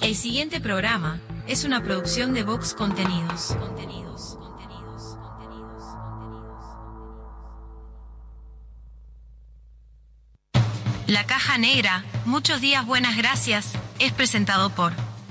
El siguiente programa es una producción de Vox Contenidos. La caja negra, muchos días buenas gracias, es presentado por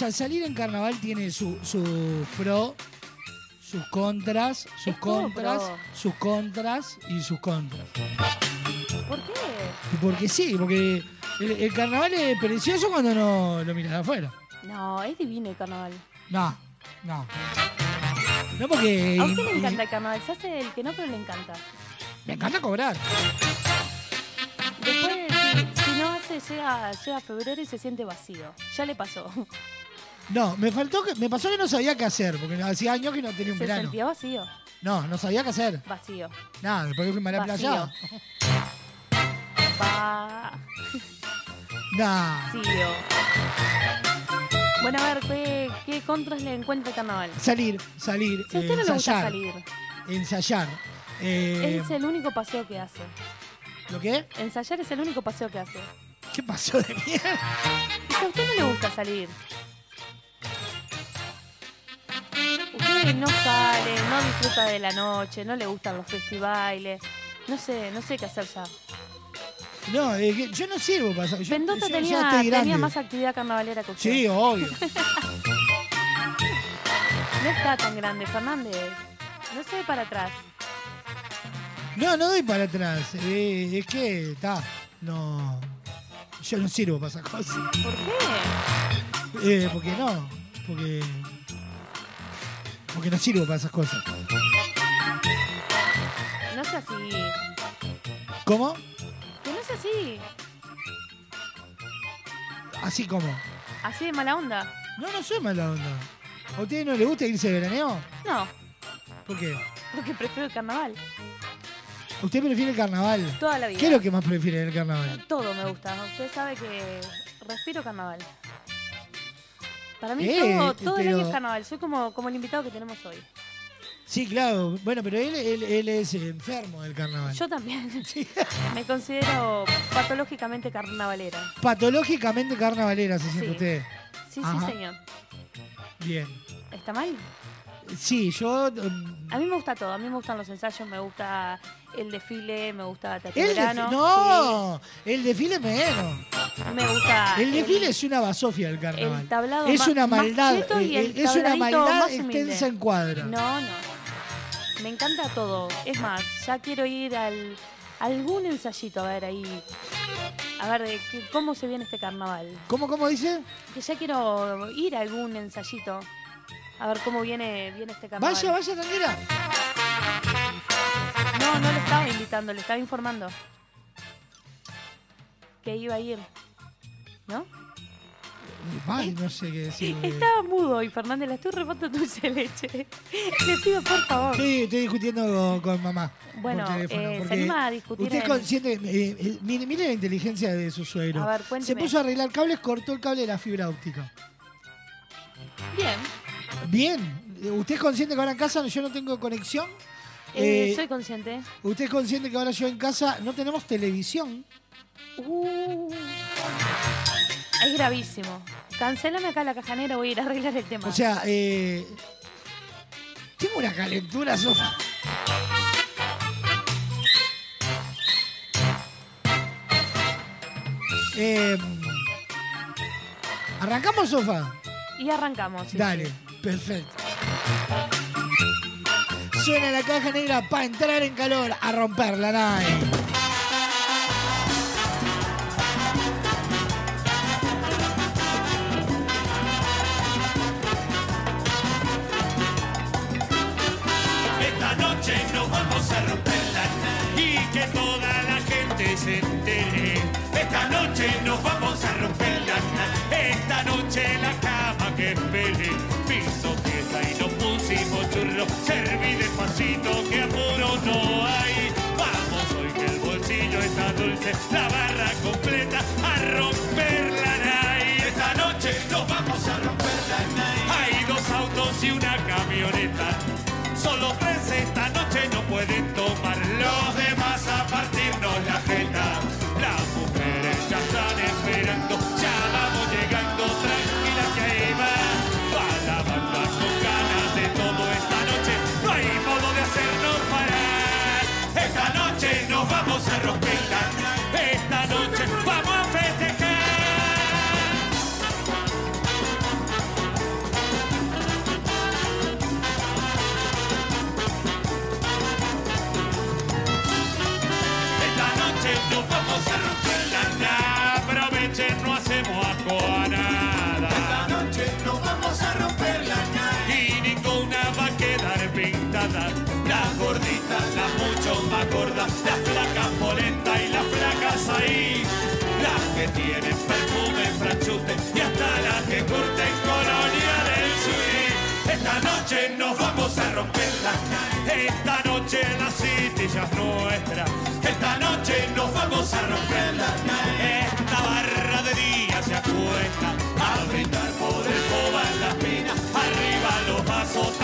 Sea, salir en carnaval tiene su, su pro, sus contras, sus contras, pro. sus contras y sus contras. ¿Por qué? Porque sí, porque el, el carnaval es precioso cuando no lo miras de afuera. No, es divino el carnaval. No, no. No porque. A usted le encanta el carnaval. Se hace el que no, pero le encanta. Me encanta cobrar. Después, si, si no hace, llega, llega febrero y se siente vacío. Ya le pasó. No, me faltó que, me pasó que no sabía qué hacer, porque hacía años que no tenía un Se verano. sentía vacío. No, no sabía qué hacer. Vacío. Nada, después que fui a la Vacío. playa. Nah. Vacío. Bueno, a ver, ¿qué, qué contras le encuentra el carnaval? Salir, salir, Si a usted no le gusta ensayar. salir, Ensayar. Eh, es el único paseo que hace. ¿Lo qué? Ensayar es el único paseo que hace. ¿Qué pasó de mierda? Y si a usted no le gusta salir, usted no sale, no disfruta de la noche, no le gustan los festivales, no sé, no sé qué hacer ya. No, es que yo no sirvo para yo, ya tenía, grande. tenía más actividad carnavalera que usted. Sí, obvio. No está tan grande, Fernández. No se ve para atrás. No, no doy para atrás. Eh, es que, está, no. Yo no sirvo para esas cosas. ¿Por qué? Eh, porque no. Porque. Porque no sirvo para esas cosas. No sea así. ¿Cómo? Que no sea así. Así como. Así de mala onda. No, no soy mala onda. ¿A ustedes no les gusta irse de veraneo? No, ¿Por qué? porque prefiero el carnaval. ¿Usted prefiere el carnaval? Toda la vida. ¿Qué es lo que más prefiere del carnaval? Todo me gusta. Usted sabe que respiro carnaval. Para mí Eh, todo, todo el año es carnaval. Soy como, como el invitado que tenemos hoy. Sí, claro. Bueno, pero él, él, él es enfermo del carnaval. Yo también. Me considero patológicamente carnavalera. Patológicamente carnavalera se siente Sí. usted. Sí, Ajá. sí, señor. Bien. ¿Está mal? Sí, yo. um, A mí me gusta todo. A mí me gustan los ensayos, me gusta el desfile, me gusta Teatro El Verano. no, el desfile menos. Me gusta. El desfile es una basofia del carnaval. el tablado es una maldad, eh, el es una maldad extensa en cuadra. No, no. Me encanta todo. Es más, ya quiero ir al algún ensayito a ver ahí. A ver, de qué- ¿cómo se viene este carnaval? ¿Cómo, cómo dice? Que ya quiero ir a algún ensayito. A ver cómo viene, viene este carnaval. Vaya, vaya, tranquila. No, no le estaba invitando, le estaba informando. Que iba a ir. ¿No? Ay, no sé qué decir. porque- Estaba mudo y Fernández, la estoy repando dulce de leche. Le pido por favor. Sí, estoy discutiendo con, con mamá. Bueno, por teléfono, eh, ¿se anima a discutir Usted es en- consciente. eh, eh, mire, mire la inteligencia de su suegro. A ver, Se cuénteme. puso a arreglar cables, cortó el cable de la fibra óptica. Bien. Bien. ¿Usted es consciente que ahora en casa yo no tengo conexión? Eh, Eh, soy consciente. ¿Usted es consciente que ahora yo en casa no tenemos televisión? Uh, es gravísimo. Cancélame acá la caja negra, voy a ir a arreglar el tema. O sea, eh, tengo una calentura, Sofa. Eh, ¿Arrancamos, Sofa? y arrancamos. sí, Dale, sí. Perfecto. Suena la caja negra para entrar en calor, a romper la gente se entere. Esta noche nos vamos a romper la. Esta noche la no pueden tomar tienen perfume, franchute y hasta las que curten colonia del suí. Esta noche nos vamos a romper la Esta noche la city ya es nuestra. Esta noche nos vamos a romper la Esta barra de día se acuesta a brindar por el en las minas. Arriba los vasos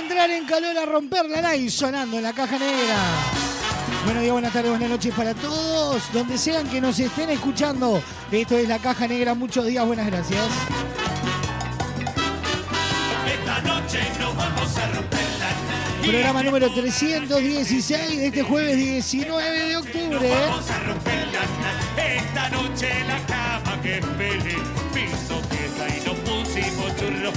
a entrar en calor a romperla, Nay, sonando en la caja negra. Buenos días, buenas tardes, buenas noches para todos, donde sean que nos estén escuchando. Esto es la caja negra, muchos días, buenas gracias. Esta noche nos vamos a romper la Programa número 316 de este jueves 19 de octubre. Vamos a romper la Esta noche la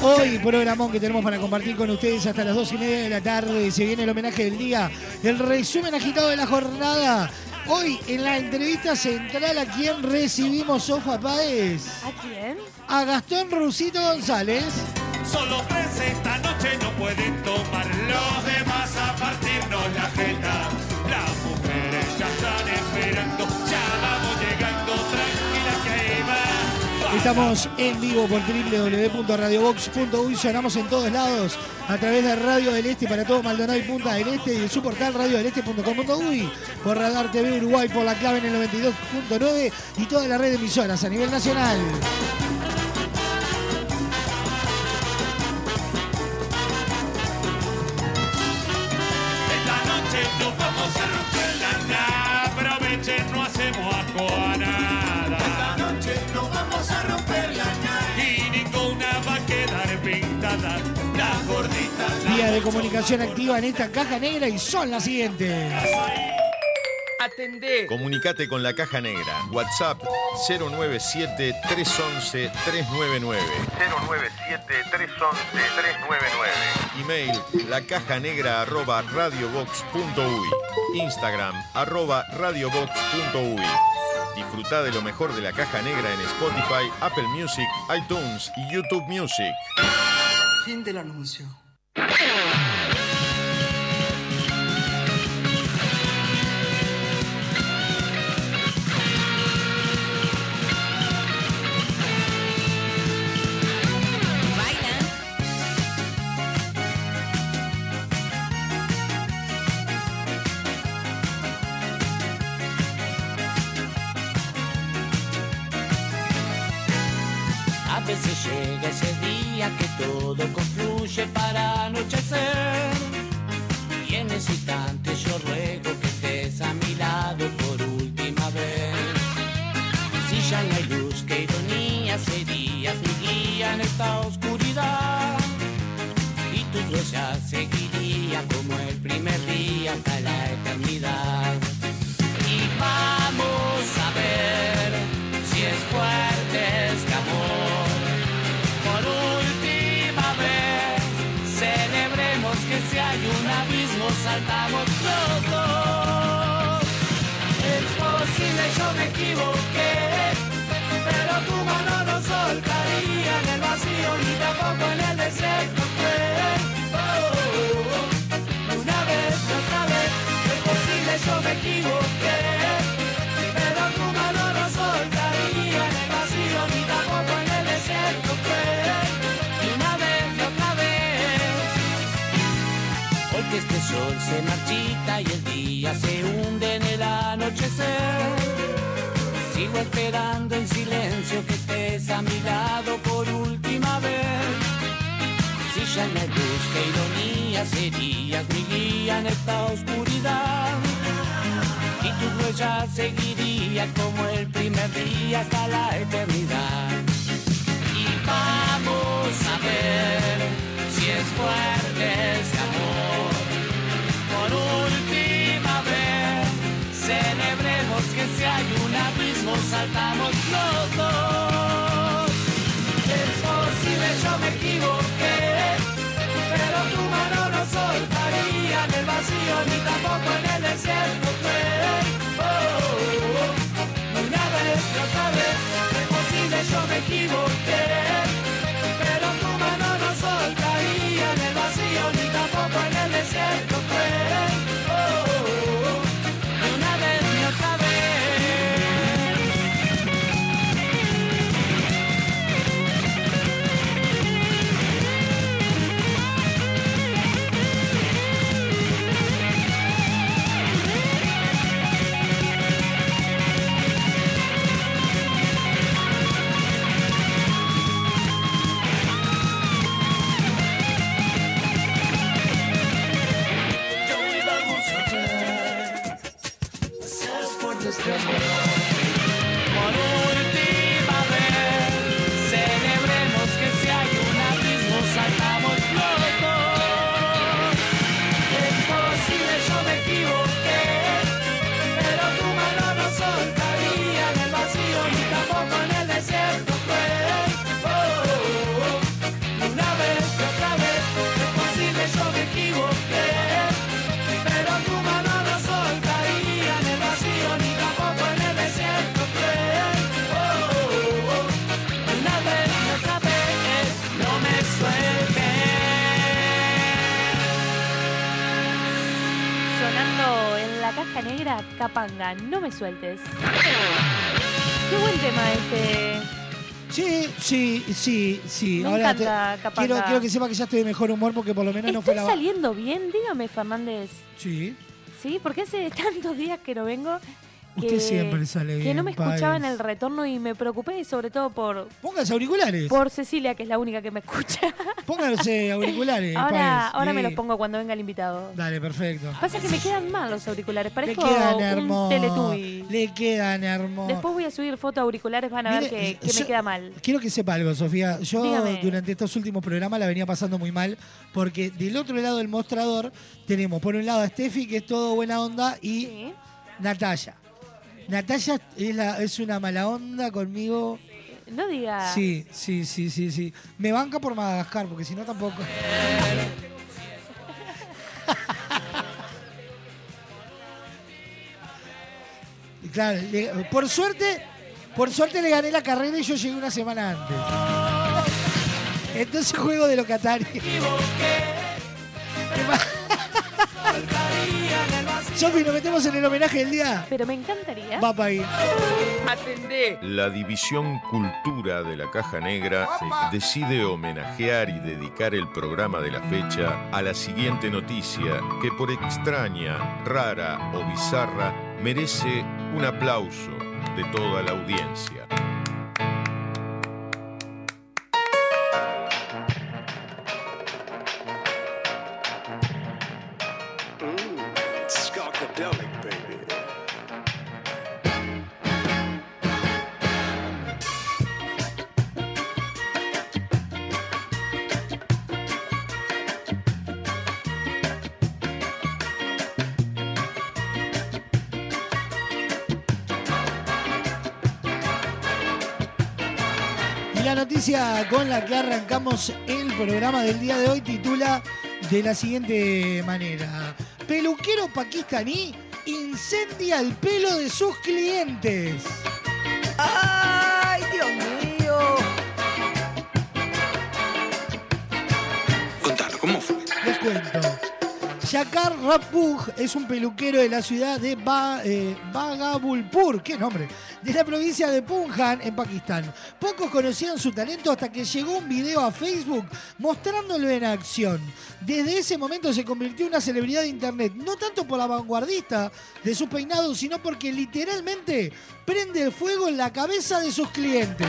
Hoy, programón que tenemos para compartir con ustedes hasta las 2 y media de la tarde. Se viene el homenaje del día, el resumen agitado de la jornada. Hoy, en la entrevista central, ¿a quién recibimos, Sofa Páez? ¿A quién? A Gastón Rusito González. Solo tres esta noche no pueden tomar. Los demás a partirnos la jeta. Estamos en vivo por www.radiobox.uy. Sonamos en todos lados a través de Radio del Este para todo Maldonado y Punta del Este y su portal radiodeleste.com.uy. Por Radar TV Uruguay por la clave en el 92.9 y toda la red de emisoras a nivel nacional. no hacemos a. de comunicación activa en esta caja negra y son las siguientes. Atendé. Comunicate con la caja negra. WhatsApp 097-311-399. 097-311-399. Email lacajanegra arroba radiobox.uy. Instagram arroba radiobox.uy. Disfruta de lo mejor de la caja negra en Spotify, Apple Music, iTunes y YouTube Music. Fin del anuncio. A veces llega ese día que todo para anochecer. Y en saltamos los. Es posible, yo me equivoqué, pero tu mano no soltaría en el vacío ni tampoco en el desierto. fue. Oh, una vez otra vez, es posible, yo me equivoqué. Este sol se marchita y el día se hunde en el anochecer. Sigo esperando en silencio que estés a mi lado por última vez. Si ya no hay luz, qué ironía serías mi guía en esta oscuridad. Y tu huella seguiría como el primer día hasta la eternidad. Y vamos a ver si es fuerte este amor. Última vez, celebremos que si hay un abismo, saltamos los dos. Es posible, yo me equivoqué, pero tu mano no soltaría en el vacío ni tampoco en el desierto. fue. Oh, sueltes. Qué buen tema este. Sí, sí, sí, sí. Me Ahora encanta, te- Capanga. quiero, quiero que sepa que ya estoy de mejor humor porque por lo menos no fue ¿Estoy la. saliendo bien? Dígame, Fernández. Sí. ¿Sí? Porque hace tantos días que no vengo Usted siempre sale Que no bien, me escuchaba en el retorno y me preocupé sobre todo por, Póngase auriculares. por Cecilia, que es la única que me escucha. Póngase auriculares. ahora Páez. ahora me los pongo cuando venga el invitado. Dale, perfecto. Pasa que me quedan mal los auriculares, Le parezco quedan un hermosos. teletubby. Le quedan hermosos. Después voy a subir foto auriculares, van a Mire, ver que, que yo- me queda mal. Quiero que sepa algo, Sofía. Yo Dígame. durante estos últimos programas la venía pasando muy mal porque del otro lado del mostrador tenemos por un lado a Steffi, que es todo buena onda, y Sí. Natalia. Natalia es, la- es una mala onda conmigo. No diga. Sí, sí, sí, sí, sí. Me banca por Madagascar, porque si no tampoco. Y claro, le- por suerte, por suerte le gané la carrera y yo llegué una semana antes. Entonces juego de locatario. Sofi, nos metemos en el homenaje del día. Pero me encantaría. Va para ahí. Atendé. La División Cultura de la Caja Negra decide homenajear y dedicar el programa de la fecha a la siguiente noticia que por extraña, rara o bizarra merece un aplauso de toda la audiencia. La que arrancamos el programa del día de hoy titula de la siguiente manera. Peluquero pakistaní incendia el pelo de sus clientes. ¡Ay, Dios mío! Contalo, ¿cómo fue? Les cuento. Shakar Rapug es un peluquero de la ciudad de eh, Bhagalpur, qué nombre, de la provincia de Punjab, en Pakistán. Pocos conocían su talento hasta que llegó un video a Facebook mostrándolo en acción. Desde ese momento se convirtió en una celebridad de internet, no tanto por la vanguardista de sus peinados, sino porque literalmente prende el fuego en la cabeza de sus clientes.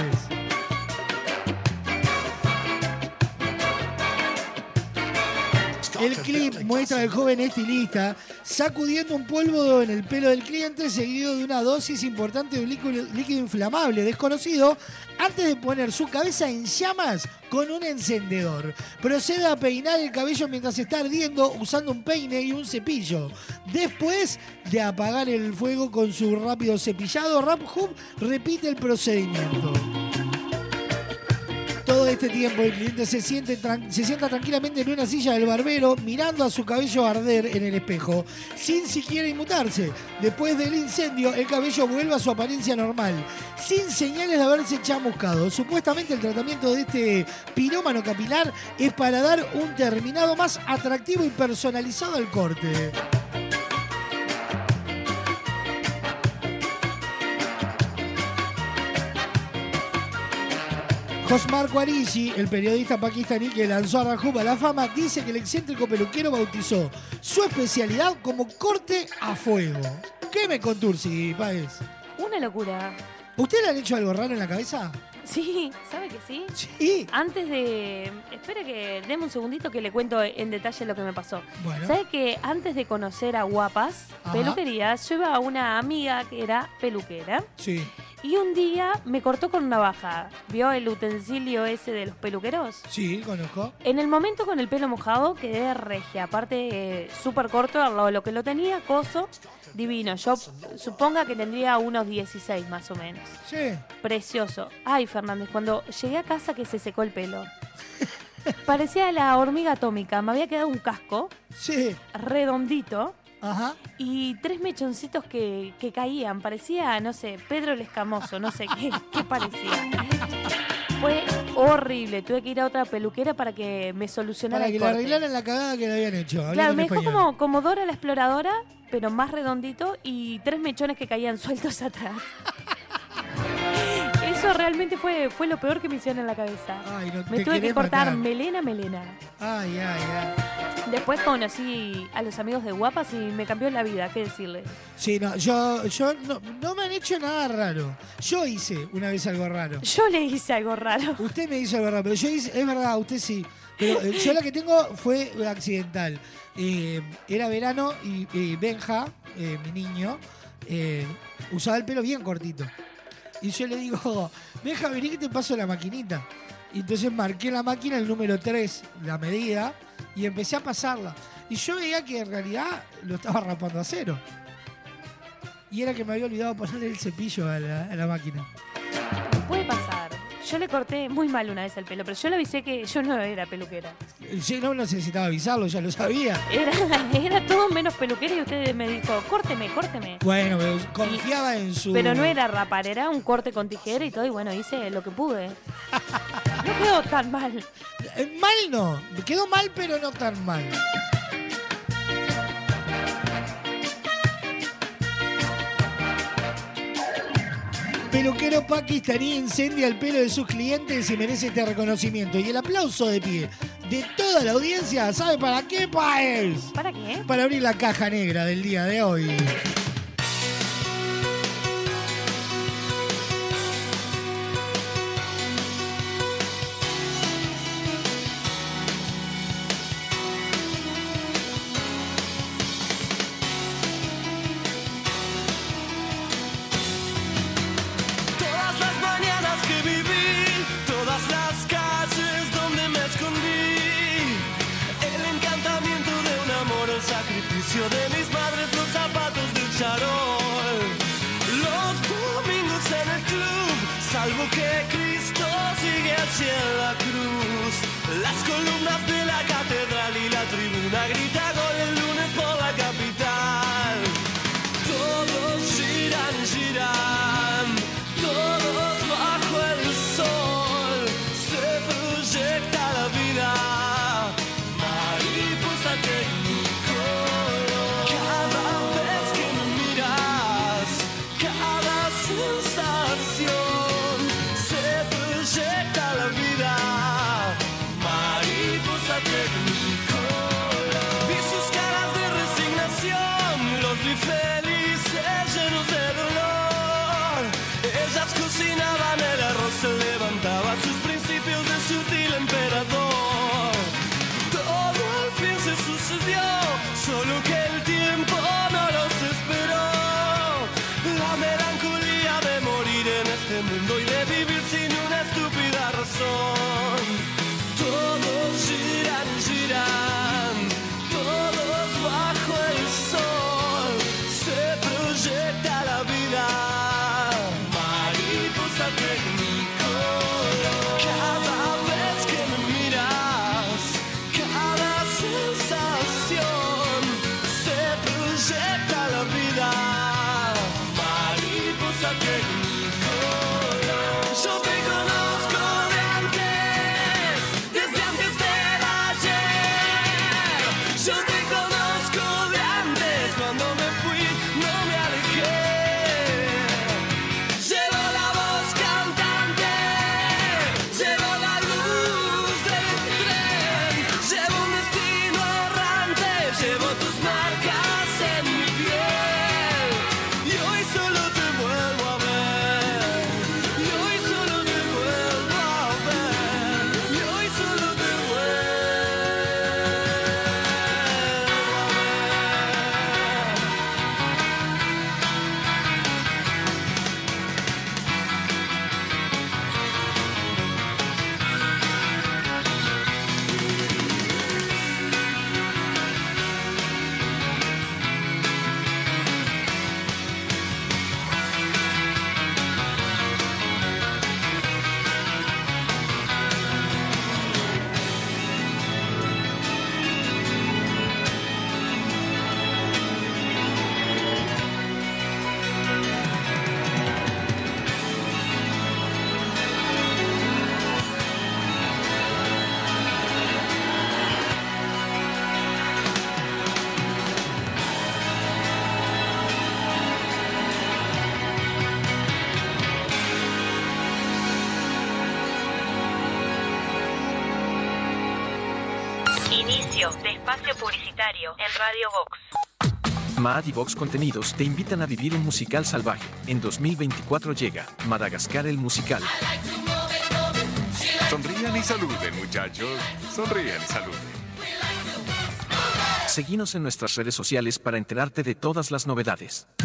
El clip muestra al joven estilista sacudiendo un polvo en el pelo del cliente seguido de una dosis importante de un líquido, líquido inflamable desconocido antes de poner su cabeza en llamas con un encendedor. Procede a peinar el cabello mientras está ardiendo usando un peine y un cepillo. Después de apagar el fuego con su rápido cepillado, Rap Hub repite el procedimiento. Todo este tiempo el cliente se, sienta tranquilamente en una silla del barbero mirando a su cabello arder en el espejo, sin siquiera inmutarse. Después del incendio, el cabello vuelve a su apariencia normal, sin señales de haberse chamuscado. Supuestamente el tratamiento de este pirómano capilar es para dar un terminado más atractivo y personalizado al corte. Josmar Quarishi, el periodista pakistaní que lanzó a Rajub a la fama, dice que el excéntrico peluquero bautizó su especialidad como corte a fuego. ¿Qué me contursi, Paez? Una locura. ¿Usted le han hecho algo raro en la cabeza? Sí, ¿sabe que sí? Sí. Antes de. Espera que. Deme un segundito que le cuento en detalle lo que me pasó. Bueno. ¿Sabe que antes de conocer a Guapas Ajá. Peluquería, yo iba a una amiga que era peluquera Sí. Y un día me cortó con navaja. ¿Vio el utensilio ese de los peluqueros? Sí, conozco. En el momento con el pelo mojado quedé regia, aparte eh, súper corto al lado de lo que lo tenía, coso, divino. Yo suponga que tendría unos 16 más o menos. Sí. Precioso. Ay, Fernández, cuando llegué a casa que se secó el pelo. Parecía la hormiga atómica, me había quedado un casco Sí. redondito Ajá. y tres mechoncitos que, que caían. Parecía, no sé, Pedro el Escamoso, no sé qué, qué parecía. Fue horrible. Tuve que ir a otra peluquera para que me solucionara Para el que le corte. arreglaran la cagada que le habían hecho. hablando Claro, en me dejó español. como, como Dora la exploradora, pero más redondito y tres mechones que caían sueltos atrás. Eso realmente fue, fue lo peor que me hicieron en la cabeza. Ay, no, me tuve que cortar matar. melena, melena. Ay, ay, ay. Después conocí a los amigos de Guapas y me cambió la vida, ¿qué decirles? Sí, no, yo, yo no, no me han hecho nada raro. Yo hice una vez algo raro. Yo le hice algo raro. Usted me hizo algo raro, pero yo hice, es verdad, usted sí. Pero eh, yo la que tengo fue accidental. Eh, era verano y eh, Benja, eh, mi niño, usaba el pelo bien cortito. Y yo le digo, Benja, vení que te paso la maquinita. Y entonces marqué la máquina el número 3, la medida, y empecé a pasarla. Y yo veía que en realidad lo estaba rapando a cero. Y era que me había olvidado ponerle el cepillo a la, máquina. Puede. Yo le corté muy mal una vez el pelo, pero yo le avisé que yo no era peluquera. Sí, no necesitaba avisarlo, ya lo sabía. Era, era todo menos peluquera y usted me dijo, córteme, córteme. Bueno, pero confiaba en su. Pero no era rapar, era un corte con tijera y todo, y bueno, hice lo que pude. No quedó tan mal. Eh, Mal no. Quedó mal, pero no tan mal. Peluquero pakistaní incendia el pelo de sus clientes y merece este reconocimiento. Y el aplauso de pie de toda la audiencia, ¿sabe para qué país? ¿Para qué? Para abrir la caja negra del día de hoy. El encantamiento de un amor, el sacrificio de mis madres, los zapatos del charol, los domingos en el club, salvo que Cristo sigue en la cruz, las columnas de la catedral y la tribuna grita y Vox Contenidos te invitan a vivir un musical salvaje. En 2024 llega Madagascar el musical. Sonrían y saluden, muchachos. Sonrían y saluden. Seguinos en nuestras redes sociales para enterarte de todas las novedades.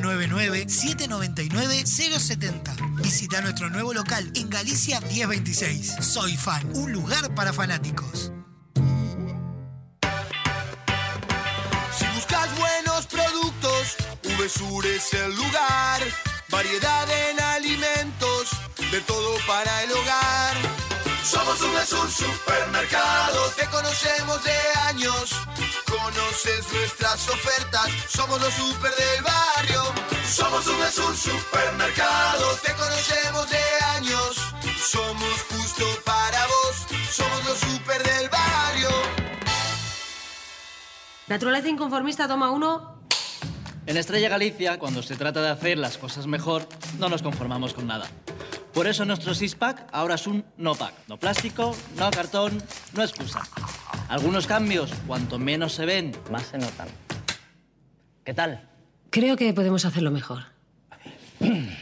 099-799-070. Visita nuestro nuevo local en Galicia 1026. Soy Fan, un lugar para fanáticos. Si buscas buenos productos, VSUR es el lugar. Variedad en alimentos, de todo para el hogar. Somos VSUR Supermercado, te conocemos de años. Conoces nuestras ofertas, somos los super del barrio. Somos VSUR Supermercado, te conocemos de años. Somos justo para vos, somos los super del barrio. Naturaleza inconformista, toma uno. En Estrella Galicia, cuando se trata de hacer las cosas mejor, no nos conformamos con nada. Por eso nuestro six-pack ahora es un no-pack. No plástico, no cartón, no excusa. Algunos cambios, cuanto menos se ven, más se notan. ¿Qué tal? Creo que podemos hacerlo mejor.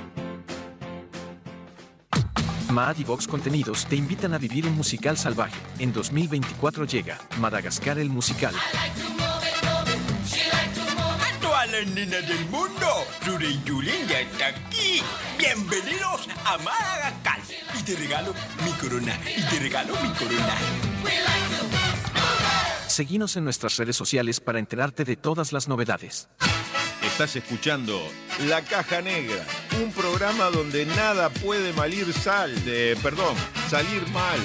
Maad y Vox Contenidos te invitan a vivir un musical salvaje. En 2024 llega Madagascar el musical. A todas las nenas del mundo, Rure y Julen ya está aquí. Bienvenidos a Madagascar. Y te regalo mi corona. Y te regalo mi corona. Seguinos en nuestras redes sociales para enterarte de todas las novedades. Estás escuchando La Caja Negra, un programa donde nada puede malir sal, de, perdón, salir mal.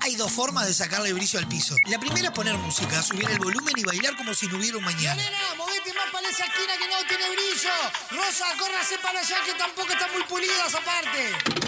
Hay dos formas de sacarle brillo al piso. La primera es poner música, subir el volumen y bailar como si no hubiera un mañana. Nena, movete más para esa esquina que no tiene brillo. Rosa, córrase para allá que tampoco están muy pulidas aparte.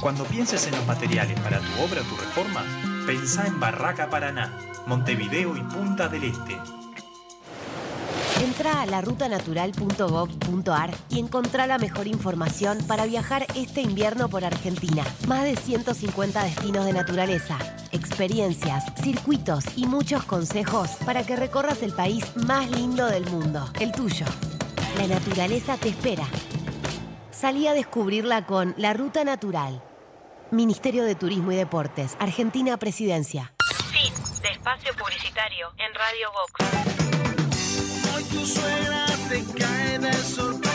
Cuando pienses en los materiales para tu obra o tu reforma, pensá en Barraca Paraná, Montevideo y Punta del Este. Entra a larutanatural.gov.ar y encontrá la mejor información para viajar este invierno por Argentina. Más de 150 destinos de naturaleza, experiencias, circuitos y muchos consejos para que recorras el país más lindo del mundo, el tuyo. La naturaleza te espera. Salí a descubrirla con La Ruta Natural. Ministerio de Turismo y Deportes, Argentina Presidencia. Fin de espacio publicitario en Radio Vox. Hoy tu suegra te cae de sorpresa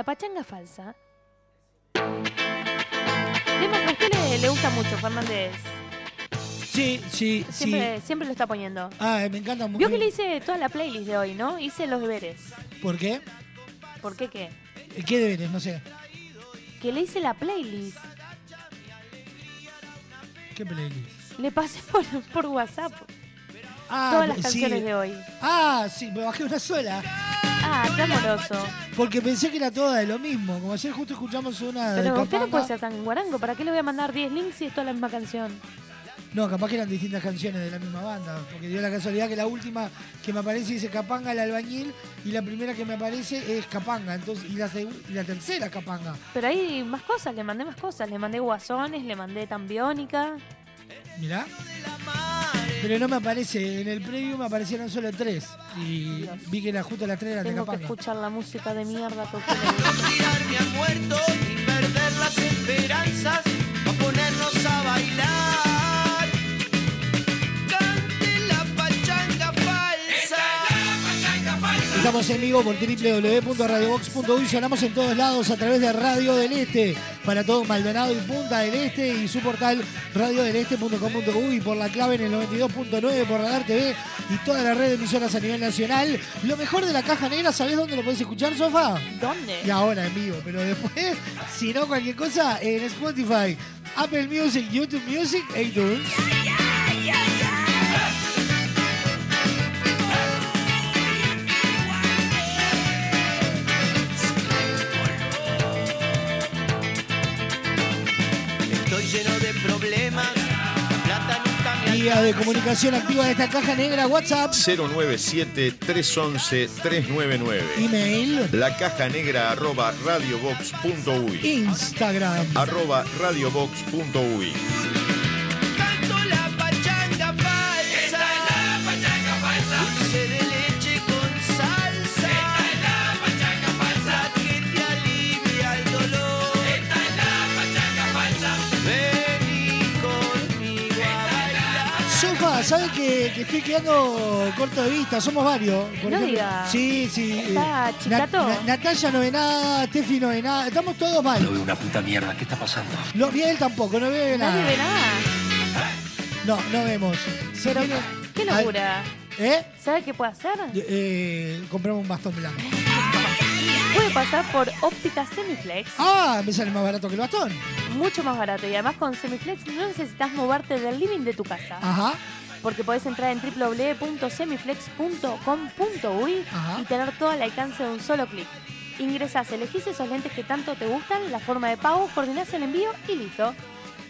la pachanga falsa. Tema que a usted le, le gusta mucho, Fernández. Sí, sí, Siempre, sí. siempre lo está poniendo. Ah, me encanta mucho. Vio que le hice toda la playlist de hoy, ¿no? Hice los deberes. ¿Por qué? ¿Por qué qué? ¿Qué deberes? No sé. Que le hice la playlist. ¿Qué playlist? Le pasé por, por WhatsApp Ah, todas las sí. canciones de hoy. Ah, sí, me bajé una sola. Ah, qué amoroso. Porque pensé que era toda de lo mismo. Como ayer justo escuchamos una de Pero usted no puede ser tan guarango. ¿Para qué le voy a mandar 10 links si es toda la misma canción? No, capaz que eran distintas canciones de la misma banda, porque dio la casualidad que la última que me aparece dice Capanga el albañil y la primera que me aparece es Capanga, entonces y la, y la tercera Capanga. Pero hay más cosas, le mandé más cosas. Le mandé guasones, le mandé tambiónica. Mirá. Pero no me aparece, en el preview me aparecieron solo tres y vi que era justo las tres eran de Tengo que escuchar la música de mierda. porque tirarme al muerto y perder las esperanzas a ponernos a bailar. Estamos en vivo por www.radiobox.uy. Sonamos en todos lados a través de Radio del Este para todo Maldonado y Punta del Este y su portal radiodeleste.com.uy por la clave en el 92.9 por Radar TV y toda la red de emisoras a nivel nacional. Lo mejor de la caja negra, ¿sabés dónde lo podés escuchar, Sofa? ¿Dónde? Y ahora en vivo, pero después, si no cualquier cosa, en Spotify, Apple Music, YouTube Music iTunes. Lleno de problemas. Vía de comunicación activa de esta caja negra, WhatsApp. 097-311-399. Email. La caja negra arroba radiobox.uy. Instagram. Arroba radiobox.uy. Sofa, ¿sabes que, que estoy quedando corto de vista? Somos varios. Por No ejemplo- diga. Sí, sí. eh, ¿Está chicato? Natalia no ve nada, Tefi no ve nada. Estamos todos mal. No veo una puta mierda, ¿qué está pasando? No, bien, él tampoco, no ve nada. Nadie ve nada. No, no vemos. Pero, tiene- ¿qué locura? ¿Eh? ¿Sabe qué puede hacer? Eh, compramos un bastón blanco. Puede pasar por óptica Semiflex. Ah, me sale más barato que el bastón. Mucho más barato. Y además con Semiflex no necesitas moverte del living de tu casa. Ajá. Porque podés entrar en www.semiflex.com.uy y tener todo al alcance de un solo clic. Ingresás, elegís esos lentes que tanto te gustan, la forma de pago, coordinás el envío y listo.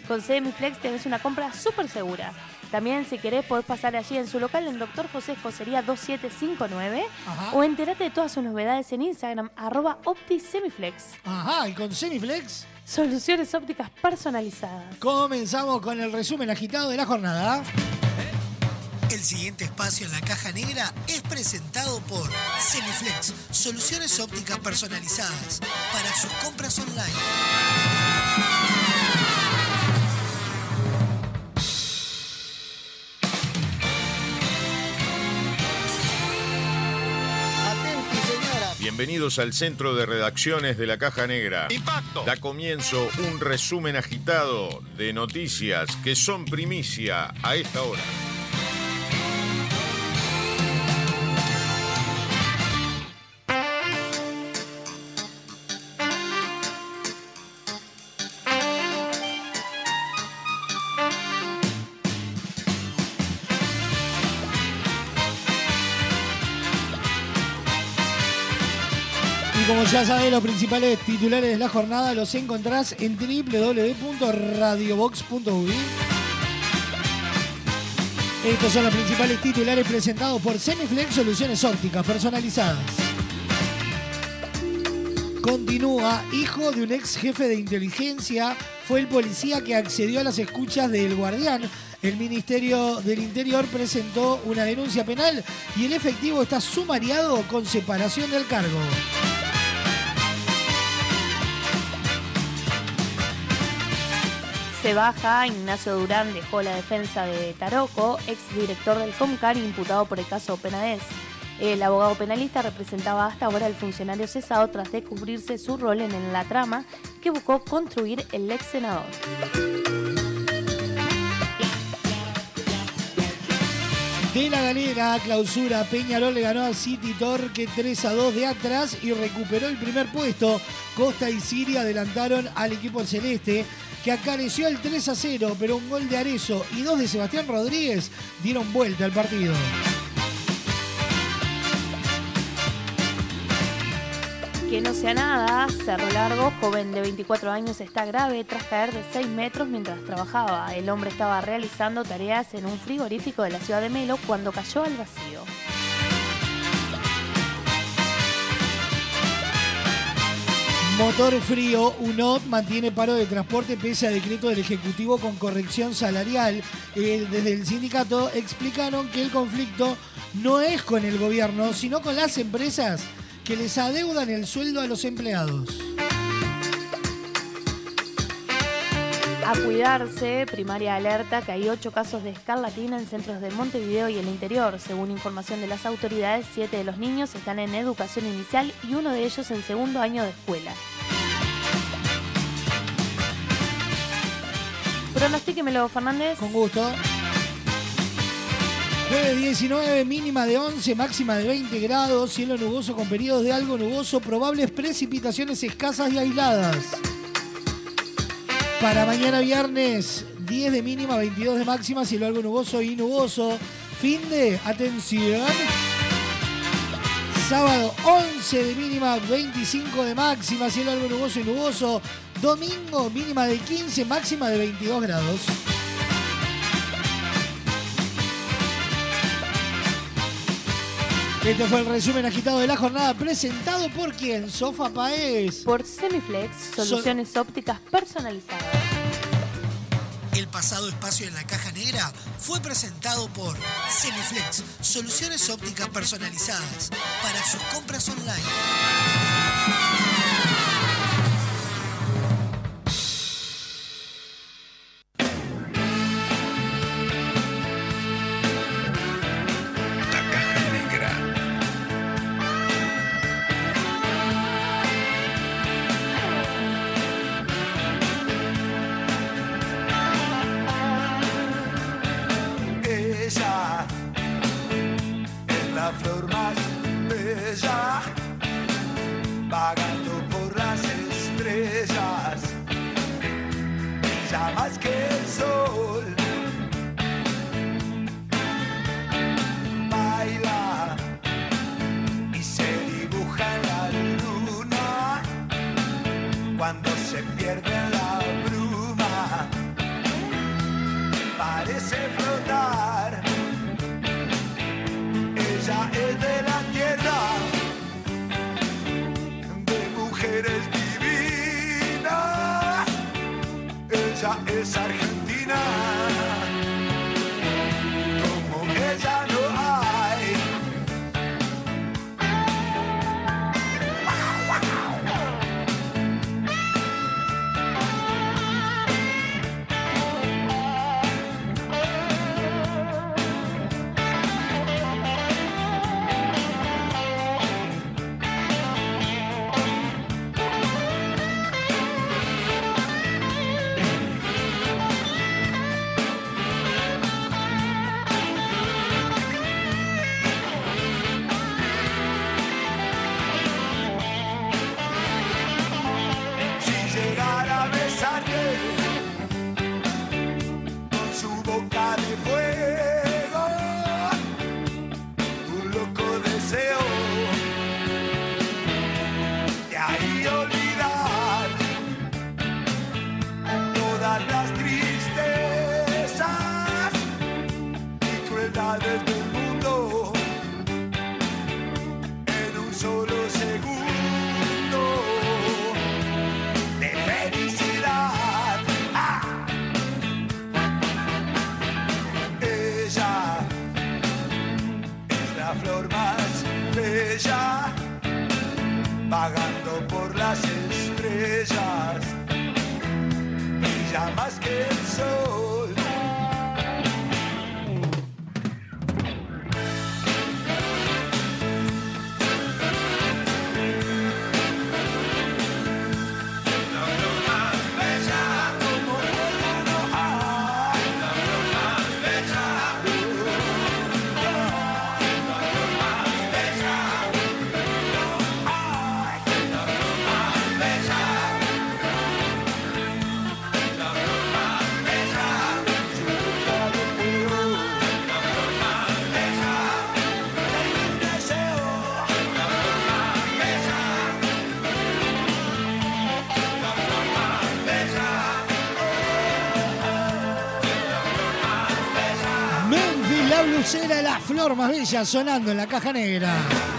Con Semiflex tenés una compra súper segura. También, si querés, podés pasar allí en su local en Dr. José Escocería 2759 Ajá. o enterate de todas sus novedades en Instagram, arroba OptiSemiflex. Ajá, y con Semiflex Soluciones ópticas personalizadas. comenzamos con el resumen agitado de la jornada. El siguiente espacio en la caja negra es presentado por Semiflex, soluciones ópticas personalizadas para sus compras online. Bienvenidos al centro de redacciones de la Caja Negra. Impacto. Da comienzo un resumen agitado de noticias que son primicia a esta hora. Ya sabés, los principales titulares de la jornada los encontrás en www.radiobox.uy. Estos son los principales titulares presentados por Semiflex Soluciones Ópticas Personalizadas. Continúa, hijo de un ex jefe de inteligencia, fue el policía que accedió a las escuchas del guardián. El Ministerio del Interior presentó una denuncia penal y el efectivo está sumariado con separación del cargo. Se baja, Ignacio Durán dejó la defensa de Taroco, ex director del COMCAR imputado por el caso Penades. El abogado penalista representaba hasta ahora al funcionario cesado tras descubrirse su rol en la trama que buscó construir el ex senador. De la galera, clausura, Peñarol le ganó a City Torque 3 a 2 de atrás y recuperó el primer puesto. Costa y Siria adelantaron al equipo celeste, que acareció el 3 a 0, pero un gol de Arezo y dos de Sebastián Rodríguez dieron vuelta al partido. Que no sea nada, Cerro Largo, joven de 24 años, está grave tras caer de 6 metros mientras trabajaba. El hombre estaba realizando tareas en un frigorífico de la ciudad de Melo cuando cayó al vacío. Motor Frío, UNOT, mantiene paro de transporte pese a decreto del Ejecutivo con corrección salarial. Eh, desde el sindicato explicaron que el conflicto no es con el gobierno, sino con las empresas que les adeudan el sueldo a los empleados. A cuidarse, primaria alerta que hay ocho casos de escarlatina en centros de Montevideo y el interior. Según información de las autoridades, siete de los niños están en educación inicial y uno de ellos en segundo año de escuela. Pronostíquemelo, Fernández. Con gusto. Jueves 19, mínima de 11, máxima de 20 grados, cielo nuboso con periodos de algo nuboso, probables precipitaciones escasas y aisladas. Para mañana viernes, 10 de mínima, 22 de máxima, cielo algo nuboso y nuboso. Fin de, atención. Sábado 11 de mínima, 25 de máxima, cielo algo nuboso y nuboso. Domingo mínima de 15, máxima de 22 grados. Este fue el resumen agitado de la jornada presentado por quién? Sofa Paez. Por Semiflex, soluciones ópticas personalizadas. El pasado espacio en la caja negra fue presentado por Semiflex, soluciones ópticas personalizadas para sus compras online. Brucera, la flor más bella sonando en la caja negra.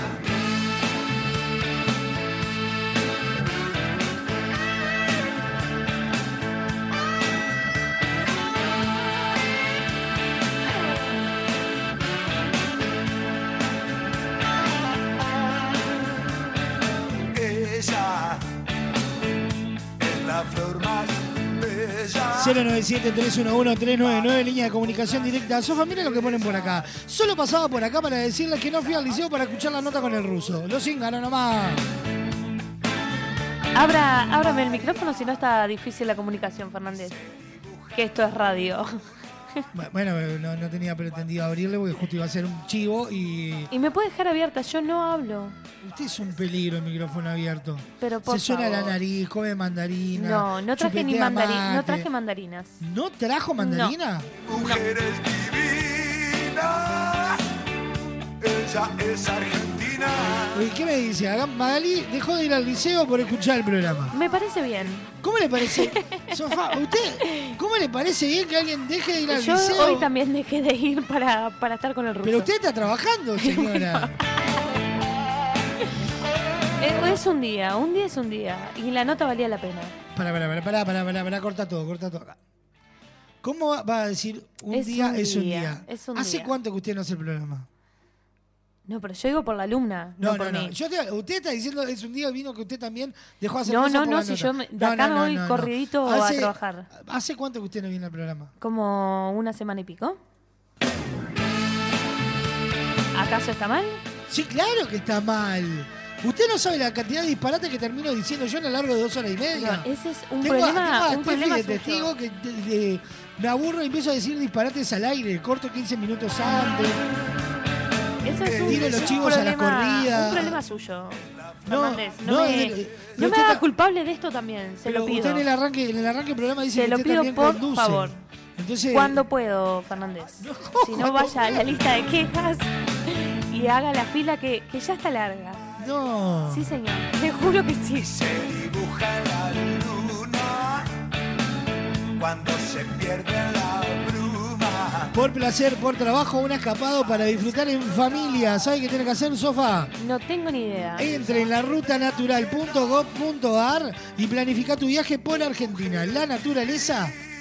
097-311-399, línea de comunicación directa. Sofa, mira lo que ponen por acá. Solo pasaba por acá para decirles que no fui al liceo para escuchar la nota con el ruso. Los ínganos nomás. Abra, ábrame el micrófono si no está difícil la comunicación, Fernández. Que esto es radio. Bueno, no, no tenía pretendido abrirle porque justo iba a ser un chivo y. Y me puede dejar abierta, yo no hablo. Usted es un peligro el micrófono abierto. Pero por Se suena la nariz, come mandarina. No, no traje ni chupetea mandarinas. No traje mandarinas. ¿No trajo mandarina? Mujeres divinas. Ella es argentina. Oye, ¿Qué me dice? Magali dejó de ir al liceo por escuchar el programa. Me parece bien. ¿Cómo le parece? Sofá, ¿usted cómo le parece bien que alguien deje de ir al Yo liceo? hoy también dejé de ir para, para estar con el ruso. Pero usted está trabajando, señora. Eh, Es un día, un día es un día. Y la nota valía la pena. Pará, pará, pará, pará, pará, pará, pará, corta todo, corta todo acá. ¿Cómo va- a decir un Es día un es un día, día? es un ¿Hace día. cuánto que usted no hace el programa? No, pero yo digo por la alumna, no, No, no, por no. mí. Yo te- usted está diciendo es un día vino que usted también dejó de hacer No, no, no, si nota. yo me- de acá me voy corridito a trabajar. ¿Hace cuánto que usted no viene al programa? Como una semana y pico. ¿Acaso está mal? Sí, claro que está mal. Usted no sabe la cantidad de disparates que termino diciendo yo a lo largo de dos horas y media. No, ese es un Tengo a- problema, tengo a un problema de testigo que de- de- me aburro y empiezo a decir disparates al aire. Corto 15 minutos antes. Eso es un, Tire los un chivos a la problema- corrida. Un problema suyo. Fernández. No, no, me, no haga está- culpable de esto también. Se lo pido. usted en el arranque, en el arranque del programa dice Se que lo usted pido por conduce. favor. Entonces, Cuando puedo, Fernández. si no, vaya a la lista de quejas y haga la fila que, que ya está larga. No. Sí, señor. Te juro que sí. Dibuja la luna cuando se pierde la bruma. Por placer, por trabajo, un escapado para disfrutar en familia. ¿Sabe qué tiene que hacer, Sofá? No tengo ni idea. Entre en la rutanatural.gov.ar y planifica tu viaje por Argentina. La naturaleza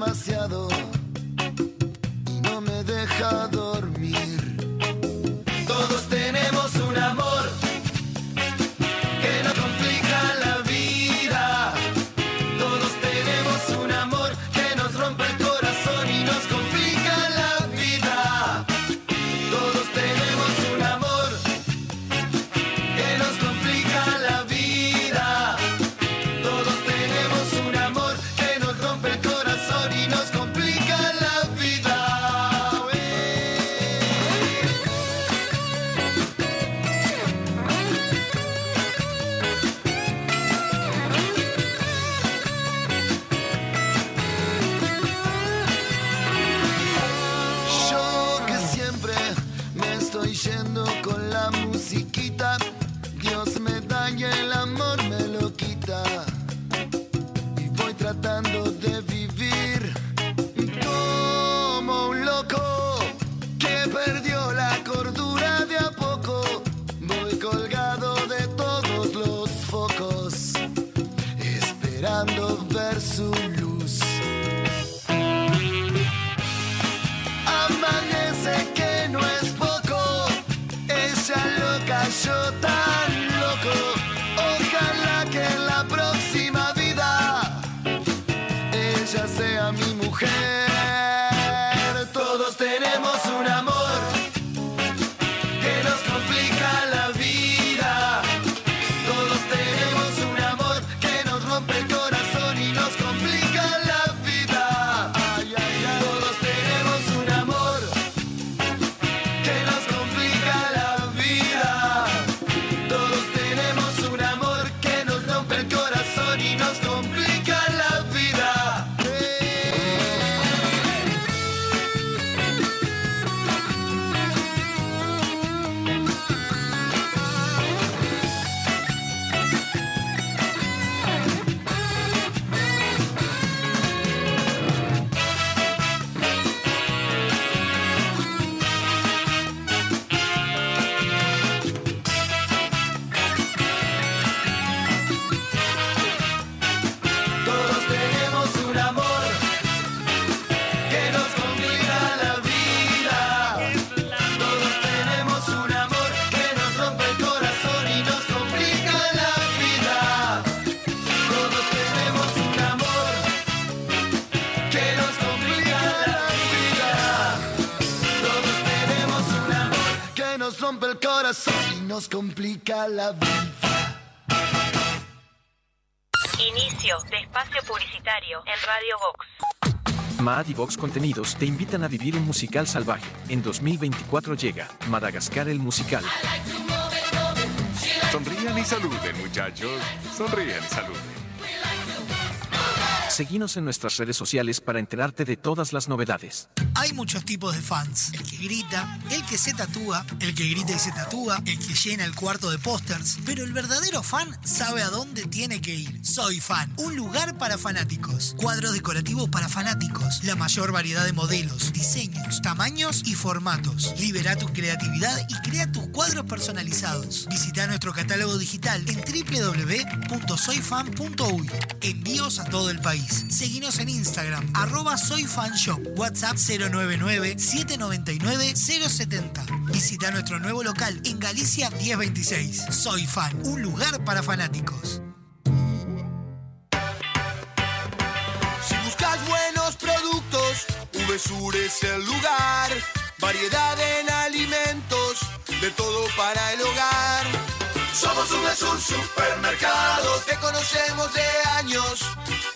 Demasiado y no me deja dormir. Nos complica la vida. Inicio de espacio publicitario en Radio Vox. Mad y Vox Contenidos te invitan a vivir un musical salvaje. En 2024 llega Madagascar el musical. Sonrían y saluden, muchachos. Sonrían y saluden. Seguinos en nuestras redes sociales para enterarte de todas las novedades. Hay muchos tipos de fans. El que grita, el que se tatúa, el que grita y se tatúa, el que llena el cuarto de pósters. Pero el verdadero fan sabe a dónde tiene que ir. Soy fan, un lugar para fanáticos. Cuadros decorativos para fanáticos. La mayor variedad de modelos, diseños, tamaños y formatos. Libera tu creatividad y crea tus cuadros personalizados. Visita nuestro catálogo digital en www.soyfan.uy. Envíos a todo el país. Seguinos en Instagram, arroba soyfanshop, WhatsApp 099-799-070. Visita nuestro nuevo local en Galicia 1026. Soy Fan, un lugar para fanáticos. Si buscas buenos productos, VSUR es el lugar. Variedad en alimentos, de todo para el hogar. Somos VSUR Supermercado, te conocemos de años.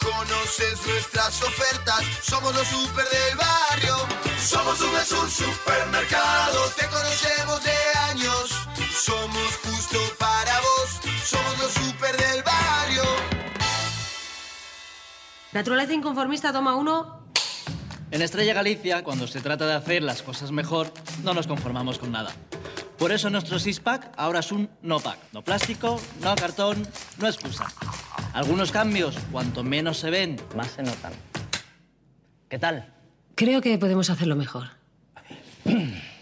Conoces nuestras ofertas, somos los super del barrio. Somos VSUR Supermercado, te conocemos de años. Somos justo para vos, somos los super del barrio. Naturaleza inconformista, toma uno. En Estrella Galicia, cuando se trata de hacer las cosas mejor, no nos conformamos con nada. Por eso nuestro six-pack ahora es un no-pack. No plástico, no cartón, no excusa. Algunos cambios, cuanto menos se ven, más se notan. ¿Qué tal? Creo que podemos hacerlo mejor.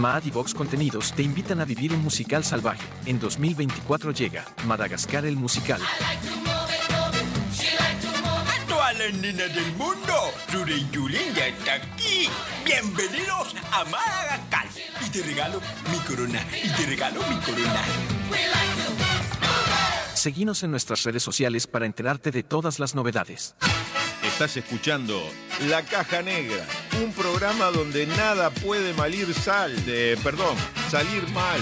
Mad y Vox Contenidos te invitan a vivir un musical salvaje. En 2024 llega Madagascar el musical. A todas las nenas del mundo, Ruri Yulín ya está aquí. Bienvenidos a Madagascar. Y te regalo mi corona. Y te regalo mi corona. Seguinos en nuestras redes sociales para enterarte de todas las novedades. Estás escuchando La Caja Negra, un programa donde nada puede malir sal, de, perdón, salir mal.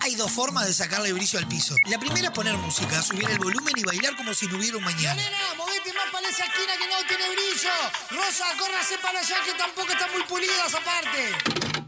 Hay dos formas de sacarle brillo al piso. La primera es poner música, subir el volumen y bailar como si no hubiera un mañana. Nena, movete más para esa esquina que no tiene brillo. Rosa, córrase para allá que tampoco están muy pulidas aparte.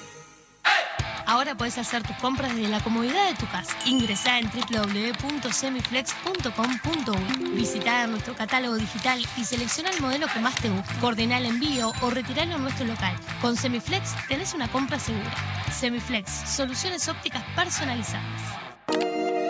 Ahora puedes hacer tus compras desde la comodidad de tu casa. Ingresá en www.semiflex.com.uy. Visita nuestro catálogo digital y selecciona el modelo que más te guste. Coordina el envío o retiralo en nuestro local. Con Semiflex tenés una compra segura. Semiflex, soluciones ópticas personalizadas.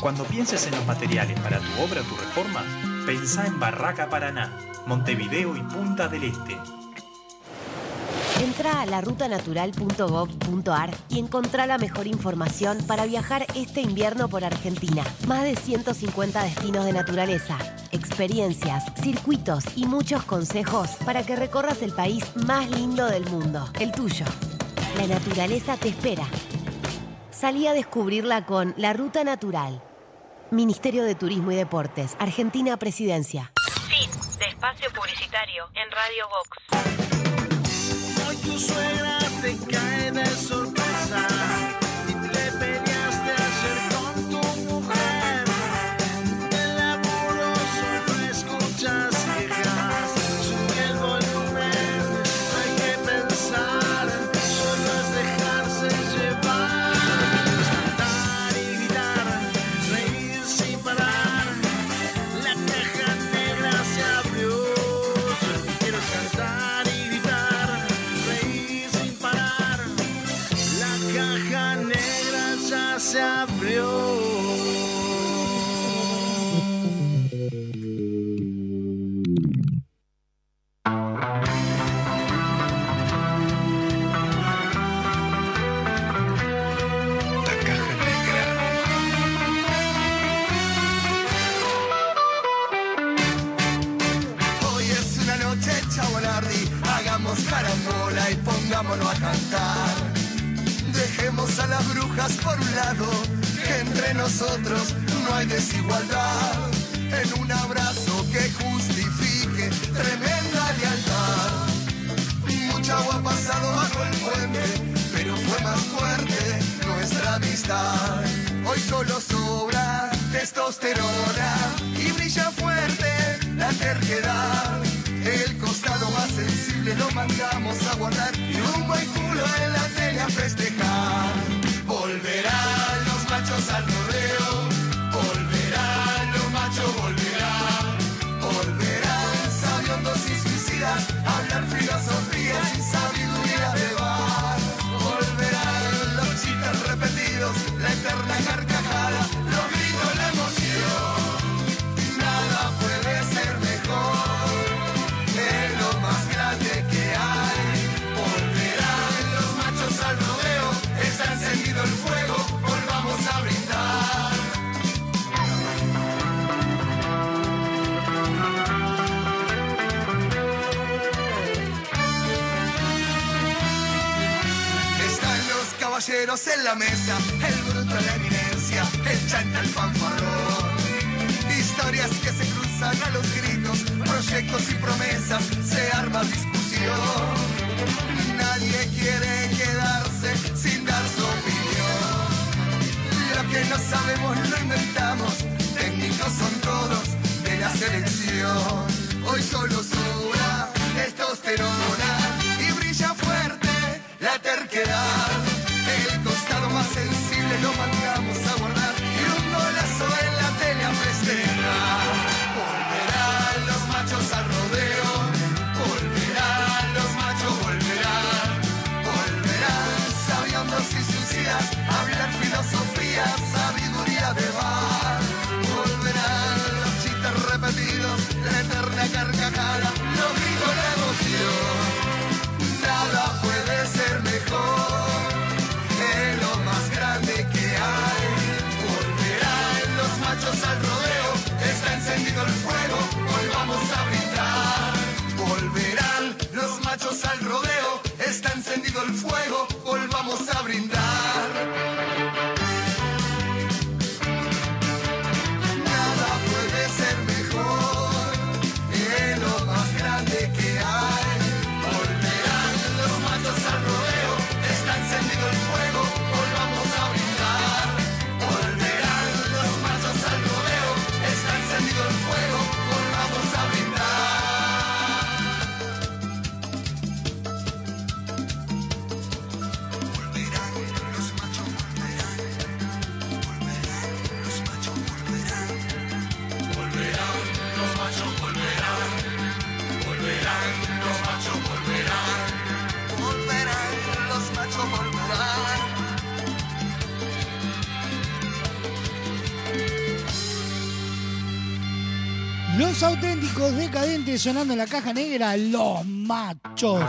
Cuando pienses en los materiales para tu obra o tu reforma, pensá en Barraca Paraná, Montevideo y Punta del Este. Entra a larutanatural.gov.ar y encontrá la mejor información para viajar este invierno por Argentina. Más de 150 destinos de naturaleza, experiencias, circuitos y muchos consejos para que recorras el país más lindo del mundo, el tuyo. La naturaleza te espera. Salí a descubrirla con La Ruta Natural. Ministerio de Turismo y Deportes, Argentina Presidencia. Fin de espacio publicitario en Radio Vox. Hoy tu suegra te cae de sorpresa y te que entre nosotros no hay desigualdad. En un abrazo que justifique tremenda lealtad. Mucha agua ha pasado bajo el puente, pero fue más fuerte nuestra amistad. Hoy solo sobra testosterona y brilla fuerte la terquedad. El costado más sensible lo mandamos a guardar y un buen culo en la tele a festejar. Volverán los machos al raperos en la mesa, el bruto la eminencia, el chanta el fanfarrón. Historias que se cruzan a los gritos, proyectos y promesas, se arma discusión. Nadie quiere quedarse sin dar su opinión. Lo que no sabemos lo inventamos, técnicos son todos de la selección. Hoy solo sobra testosterona y brilla fuerte la terquedad. Auténticos decadentes sonando en la caja negra, los machos.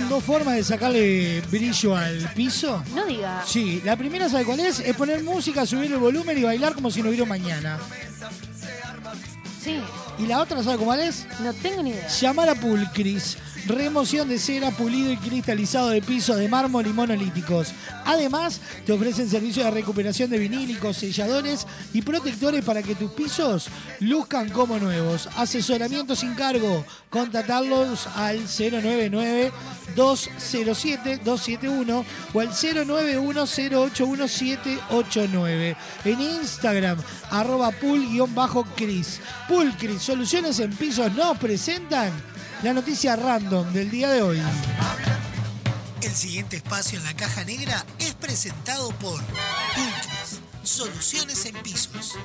Existen dos formas de sacarle brillo al piso? No diga. Sí, la primera, ¿sabe cuál es? Es poner música, subir el volumen y bailar como si no hubiera mañana. Sí. ¿Y la otra, ¿sabe cuál es? No tengo ni idea. Llamar a Pulcris. Remoción de cera, pulido y cristalizado de pisos de mármol y monolíticos. Además, te ofrecen servicio de recuperación de vinílicos, selladores y protectores para que tus pisos luzcan como nuevos. Asesoramiento sin cargo. Contatarlos al 099-207-271 o al 091-081-789. En Instagram, arroba pool-cris. Pulcris, soluciones en pisos nos presentan la noticia random del día de hoy. El siguiente espacio en la caja negra es presentado por Pulcris, soluciones en pisos.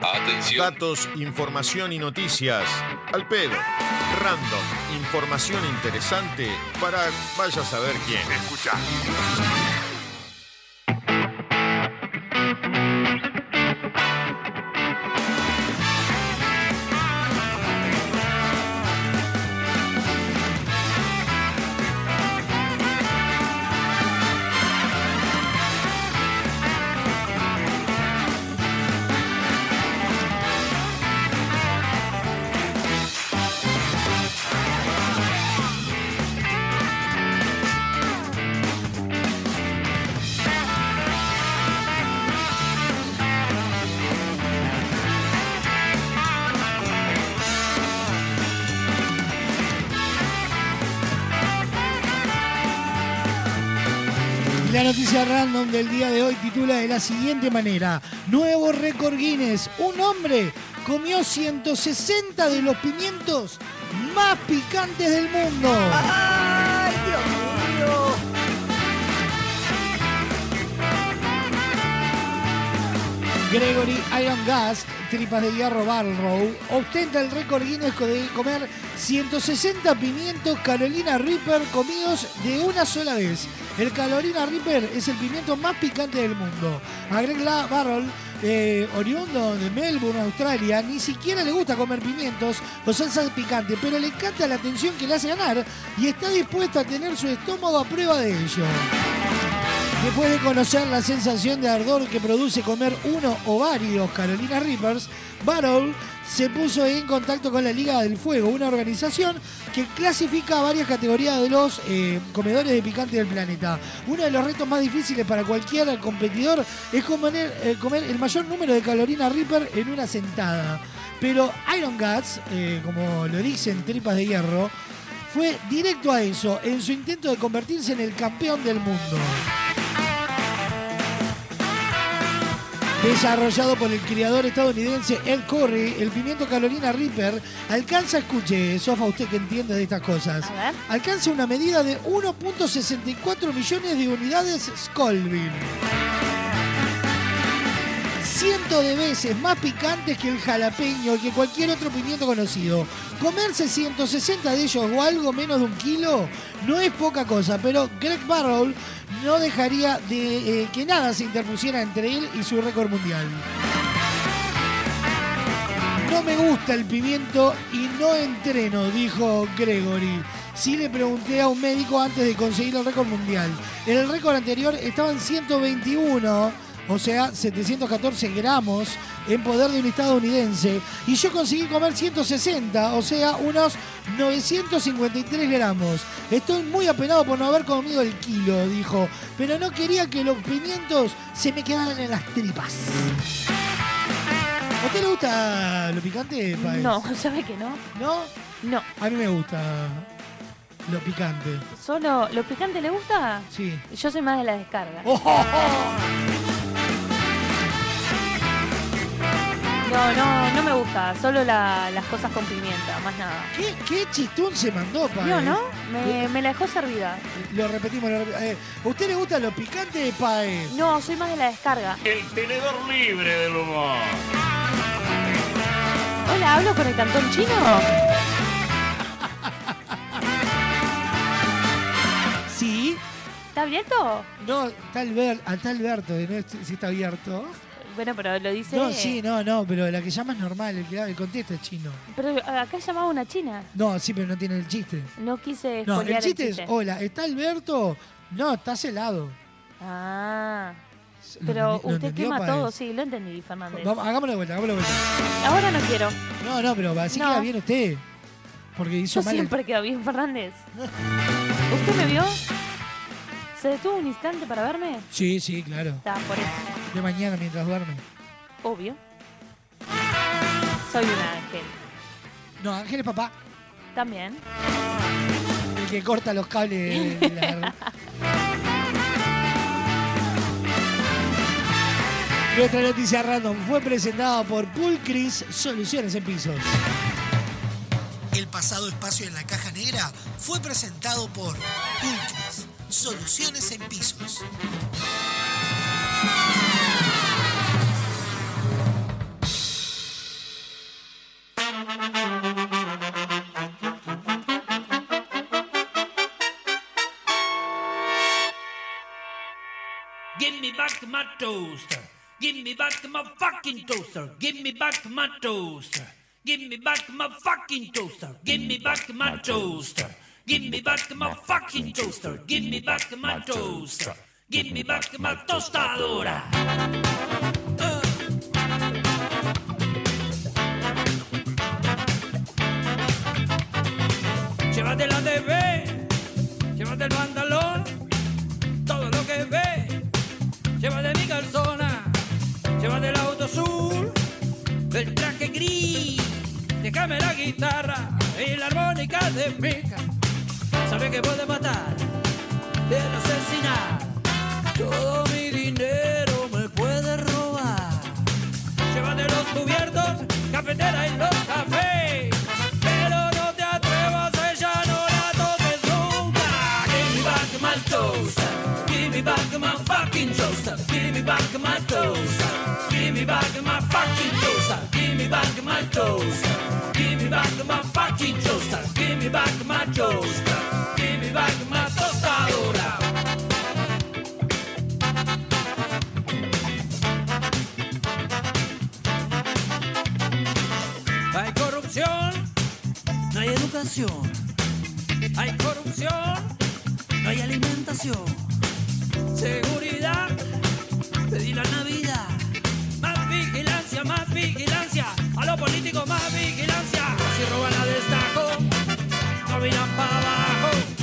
Atención. Datos, información y noticias. Al pedo. Random. Información interesante para vaya a saber quién. Escucha. Noticia random del día de hoy titula de la siguiente manera. Nuevo récord Guinness. Un hombre comió 160 de los pimientos más picantes del mundo. ¡Ay, Dios mío! Gregory Iron Gast, tripas de hierro Barrow, ostenta el récord Guinness de comer 160 pimientos Carolina Reaper comidos de una sola vez. El Carolina Reaper es el pimiento más picante del mundo. A Greg La Barrow, eh, oriundo de Melbourne, Australia, ni siquiera le gusta comer pimientos o salsas picantes, pero le encanta la atención que le hace ganar y está dispuesto a tener su estómago a prueba de ello. Después de conocer la sensación de ardor que produce comer uno o varios Carolina Reapers, Barrow se puso en contacto con la Liga del Fuego, una organización que clasifica varias categorías de los eh, comedores de picante del planeta. Uno de los retos más difíciles para cualquier competidor es comer, eh, el mayor número de Carolina Reaper en una sentada. Pero Iron Guts, eh, como lo dicen tripas de hierro, fue directo a eso en su intento de convertirse en el campeón del mundo. Desarrollado por el criador estadounidense Ed Curry, el pimiento Carolina Reaper alcanza, escuche, Sofa, usted que entiende de estas cosas, alcanza una medida de 1.64 millones de unidades Scoville. Cientos de veces más picantes que el jalapeño y que cualquier otro pimiento conocido. Comerse 160 de ellos o algo menos de un kilo no es poca cosa, pero Greg Barrow no dejaría de eh, que nada se interpusiera entre él y su récord mundial. No me gusta el pimiento y no entreno, dijo Gregory. Sí le pregunté a un médico antes de conseguir el récord mundial. En el récord anterior estaban 121 o sea, 714 gramos en poder de un estadounidense. Y yo conseguí comer 160, o sea, unos 953 gramos. Estoy muy apenado por no haber comido el kilo, dijo. Pero no quería que los pimientos se me quedaran en las tripas. ¿A usted le gusta lo picante, Paez? No, ¿sabe que no? ¿No? No. A mí me gusta lo picante. ¿Solo lo picante le gusta? Sí. Yo soy más de la descarga. Oh. No, no, no me gusta. Solo la- las cosas con pimienta, más nada. ¿Qué, qué chistún se mandó, Paez? ¿Vio, no? Me, me la dejó servida. Lo repetimos. Lo rep- eh, ¿A usted le gusta lo picante, Paez? No, soy más de la descarga. El tenedor libre del humor. Hola, ¿hablo con el cantón chino? Sí. ¿Está abierto? No, está, Alber- ah, está Alberto, no si está abierto. Bueno, pero lo dice. No, sí, no, no, pero la que llama es normal, el que el contesta es chino. Pero acá llamaba una china. No, sí, pero no tiene el chiste. No quise No, el chiste es, hola, ¿está Alberto? No, estás helado. Ah. ¿Lo Pero lo usted entendió, quema todo, sí, lo entendí, Fernández. Vamos, hagámoslo de vuelta, hagámoslo de vuelta. Ahora no quiero. No, no, pero así No. queda bien usted. Porque hizo Yo mal el- siempre quedo bien, Fernández. ¿Usted me vio? ¿Se detuvo un instante para verme? Sí, sí, claro. Está, por eso. De mañana mientras duerme. Obvio. Soy un ángel. No, Ángel es papá. También. El que corta los cables de la... Nuestra noticia random fue presentada por Pulcris Soluciones en Pisos. El pasado espacio en la caja negra fue presentado por Pulcris, Soluciones en Pisos. Give me back my toaster. Give me back my fucking toaster. Give me back my toaster. Give me back my fucking toaster. Give me back my toaster. Give me back my fucking toaster. Give me back my toaster. Give me back my tostadora. Llévate la TV, llévate el pantalón, todo lo que ve, llévate mi calzona, llévate el auto azul, el traje gris, déjame la guitarra y la armónica de pica sabe que puede matar, puede asesinar. Todo mi dinero me puede robar. Llévate los cubiertos, cafetera y los cafés. Pero no te atrevas, ella no la toques nunca. Give me back my toaster, give me back my fucking toaster, give me back my toaster, give me back my fucking toaster, give me back my toaster, give me back my fucking toaster, give me back my toaster. Hay corrupción, no hay alimentación. Seguridad, pedí la Navidad. Más vigilancia, más vigilancia. A los políticos más vigilancia. Si roban a destajo, no miran para abajo.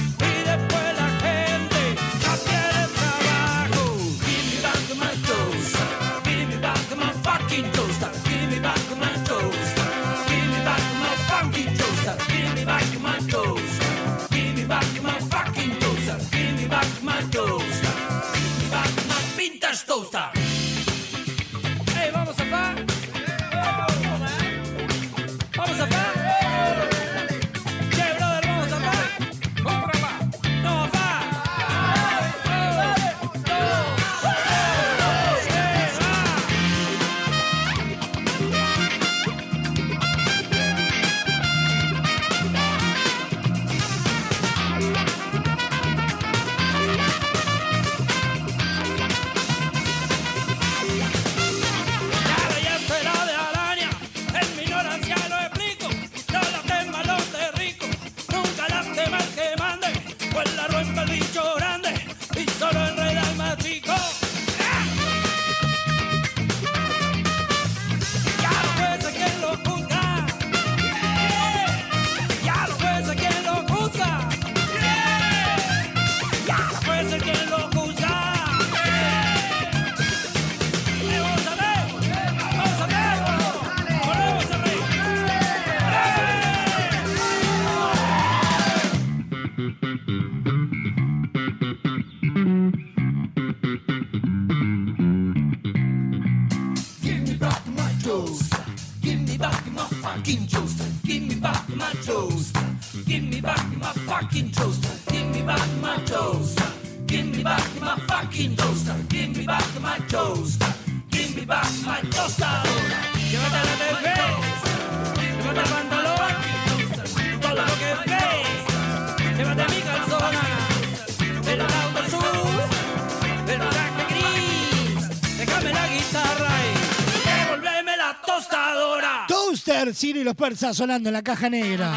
Persas sonando en la caja negra.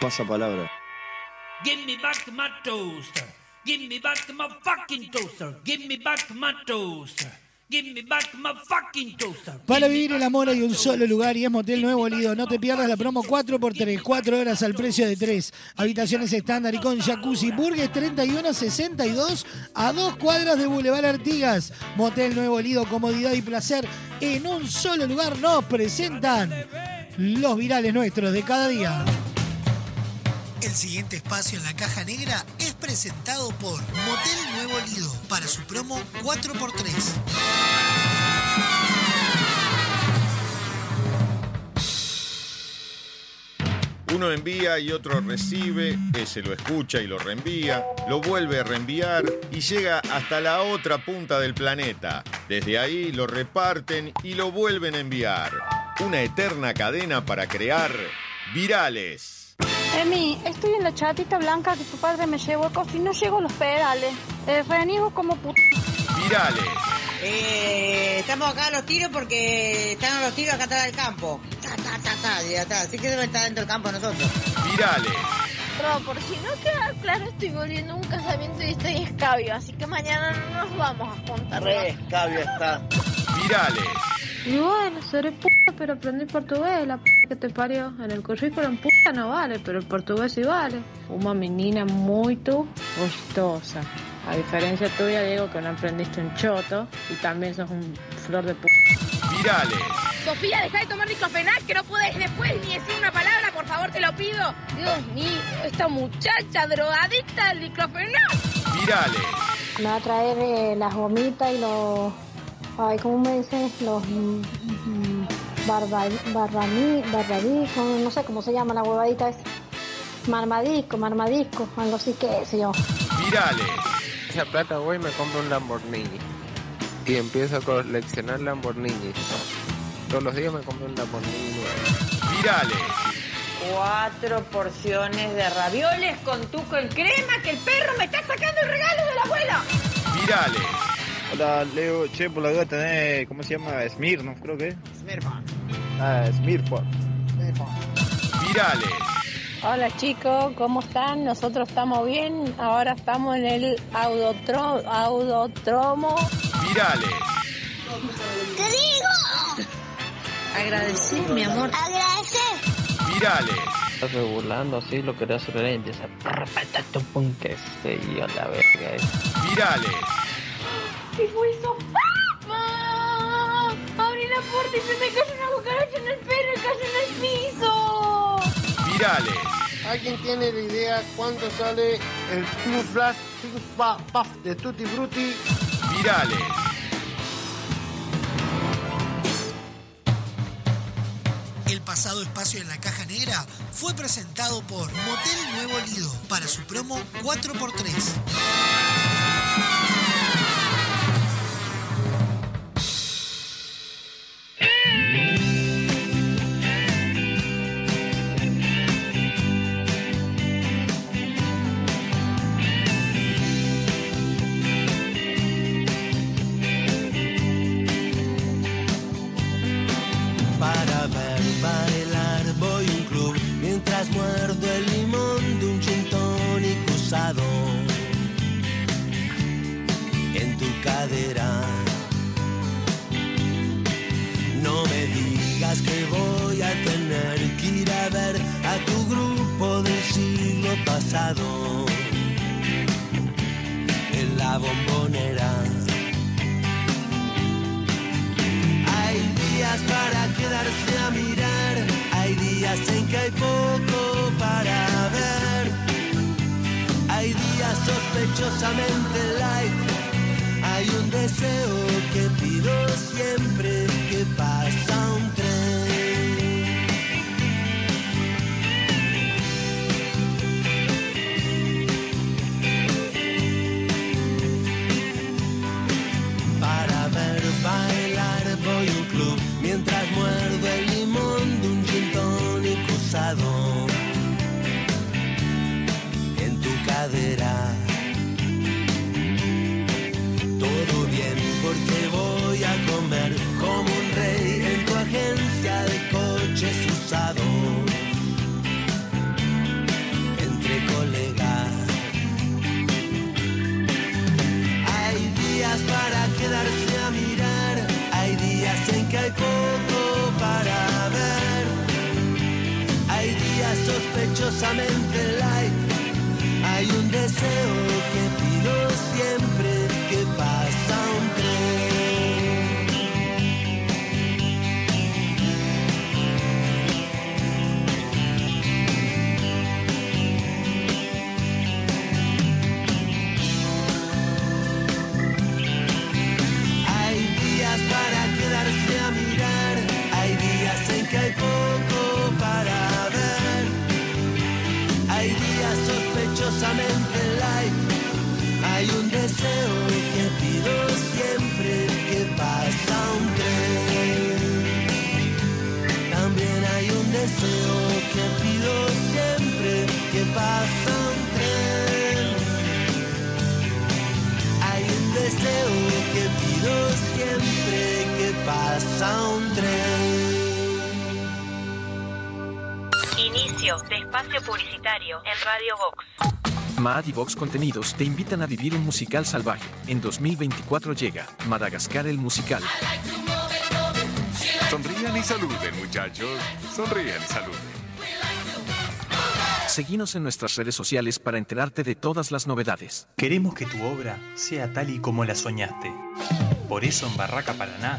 Pasa palabra. Give me back my toaster. Give me back my fucking toaster. Give me back my toaster. Para vivir el amor hay un solo lugar y es Motel Nuevo Lido. No te pierdas la promo 4x3, 4 horas al precio de 3. Habitaciones estándar y con jacuzzi. Burgues 3162 a dos cuadras de Boulevard Artigas. Motel Nuevo Lido, comodidad y placer en un solo lugar. Nos presentan los virales nuestros de cada día. El siguiente espacio en la caja negra es presentado por Motel Nuevo Lido para su promo 4x3. Uno envía y otro recibe, ese lo escucha y lo reenvía, lo vuelve a reenviar y llega hasta la otra punta del planeta. Desde ahí lo reparten y lo vuelven a enviar. Una eterna cadena para crear virales. Emi, estoy en la chatita blanca que tu padre me llevó y no llego a los pedales. Eh, reniego como puta. Virales. Eh, estamos acá a los tiros porque están los tiros acá atrás del campo. Ta, ta, ta, ta, ya está. Así que deben estar dentro del campo nosotros. Virales. Pero por si no queda claro, estoy volviendo a un casamiento y estoy escabio, así que mañana no nos vamos a juntar. Re escabio está. Virales. Y bueno, seré puta, pero aprendí portugués, la p que te parió. En el currículum puta no vale, pero el portugués sí vale. Una menina muy gustosa. A diferencia tuya, digo que no aprendiste un choto y también sos un flor de p. Virales. Sofía, deja de tomar diclofenac, que no puedes después ni decir una palabra, por favor, te lo pido. Dios mío, esta muchacha drogadicta del diclofenac. Virales. Me va a traer eh, las gomitas y los... Ay, ¿cómo me dicen? Los... mm, mm, barba, barbamí, barbadisco, no sé cómo se llama la huevadita esa. Marmadisco, marmadisco, algo así que sé yo. Virales. Esa plata voy y me compro un Lamborghini. Y empiezo a coleccionar Lamborghini. Todos los días me compro un Lamborghini nuevo. Virales. Cuatro porciones de ravioles con tuco en crema que el perro me está sacando el regalo de la abuela. Virales. Hola, Leo. Che, por la duda tenés, ¿cómo se llama? Smirnoff, creo que es. Smirnoff. Ah, Smirnoff. Virales. Hola chicos, ¿cómo están? Nosotros estamos bien. Ahora estamos en el audotro, audotromo. Virales. ¿Qué digo? Agradecí, mi amor. Agradecer. Virales. Estás burlando así, lo quería hacer y empieza a tu pun que se yo la verga. esa. Virales. ¿Qué fue eso? ¡Ah! Abrí la puerta y se me cayó una cucaracha en el pelo y cayó en el piso. Virales. ¿Alguien tiene la idea cuánto sale el True Flash Puff de Tutti Frutti? Virales. El pasado espacio en la caja negra fue presentado por Motel Nuevo Lido para su promo 4x3. Vox. Mad y Vox Contenidos te invitan a vivir un musical salvaje. En 2024 llega Madagascar el musical. Sonrían y saluden, muchachos. Sonrían y saluden. Seguinos en nuestras redes sociales para enterarte de todas las novedades. Queremos que tu obra sea tal y como la soñaste. Por eso en Barraca Paraná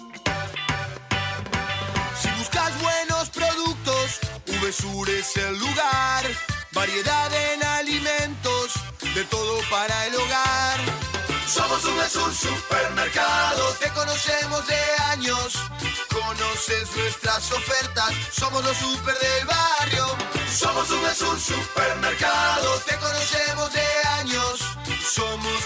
VSUR es el lugar. Variedad en alimentos, de todo para el hogar. Somos VSUR Supermercado, te conocemos de años. Conoces nuestras ofertas, somos los super del barrio. Somos VSUR Supermercado, te conocemos de años. Somos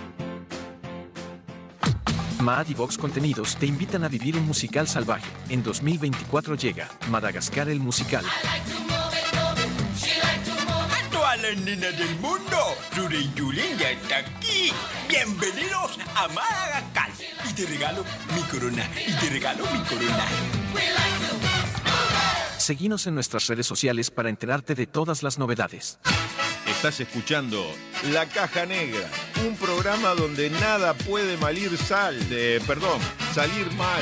Mad y Vox Contenidos te invitan a vivir un musical salvaje. En 2024 llega Madagascar el musical. A las nenas del mundo, Rure y Julen ya está aquí. Bienvenidos a Madagascar. Y te regalo mi corona. Y te regalo mi corona. Seguinos en nuestras redes sociales para enterarte de todas las novedades. Estás escuchando La Caja Negra, un programa donde nada puede malir sal, de, perdón, salir mal.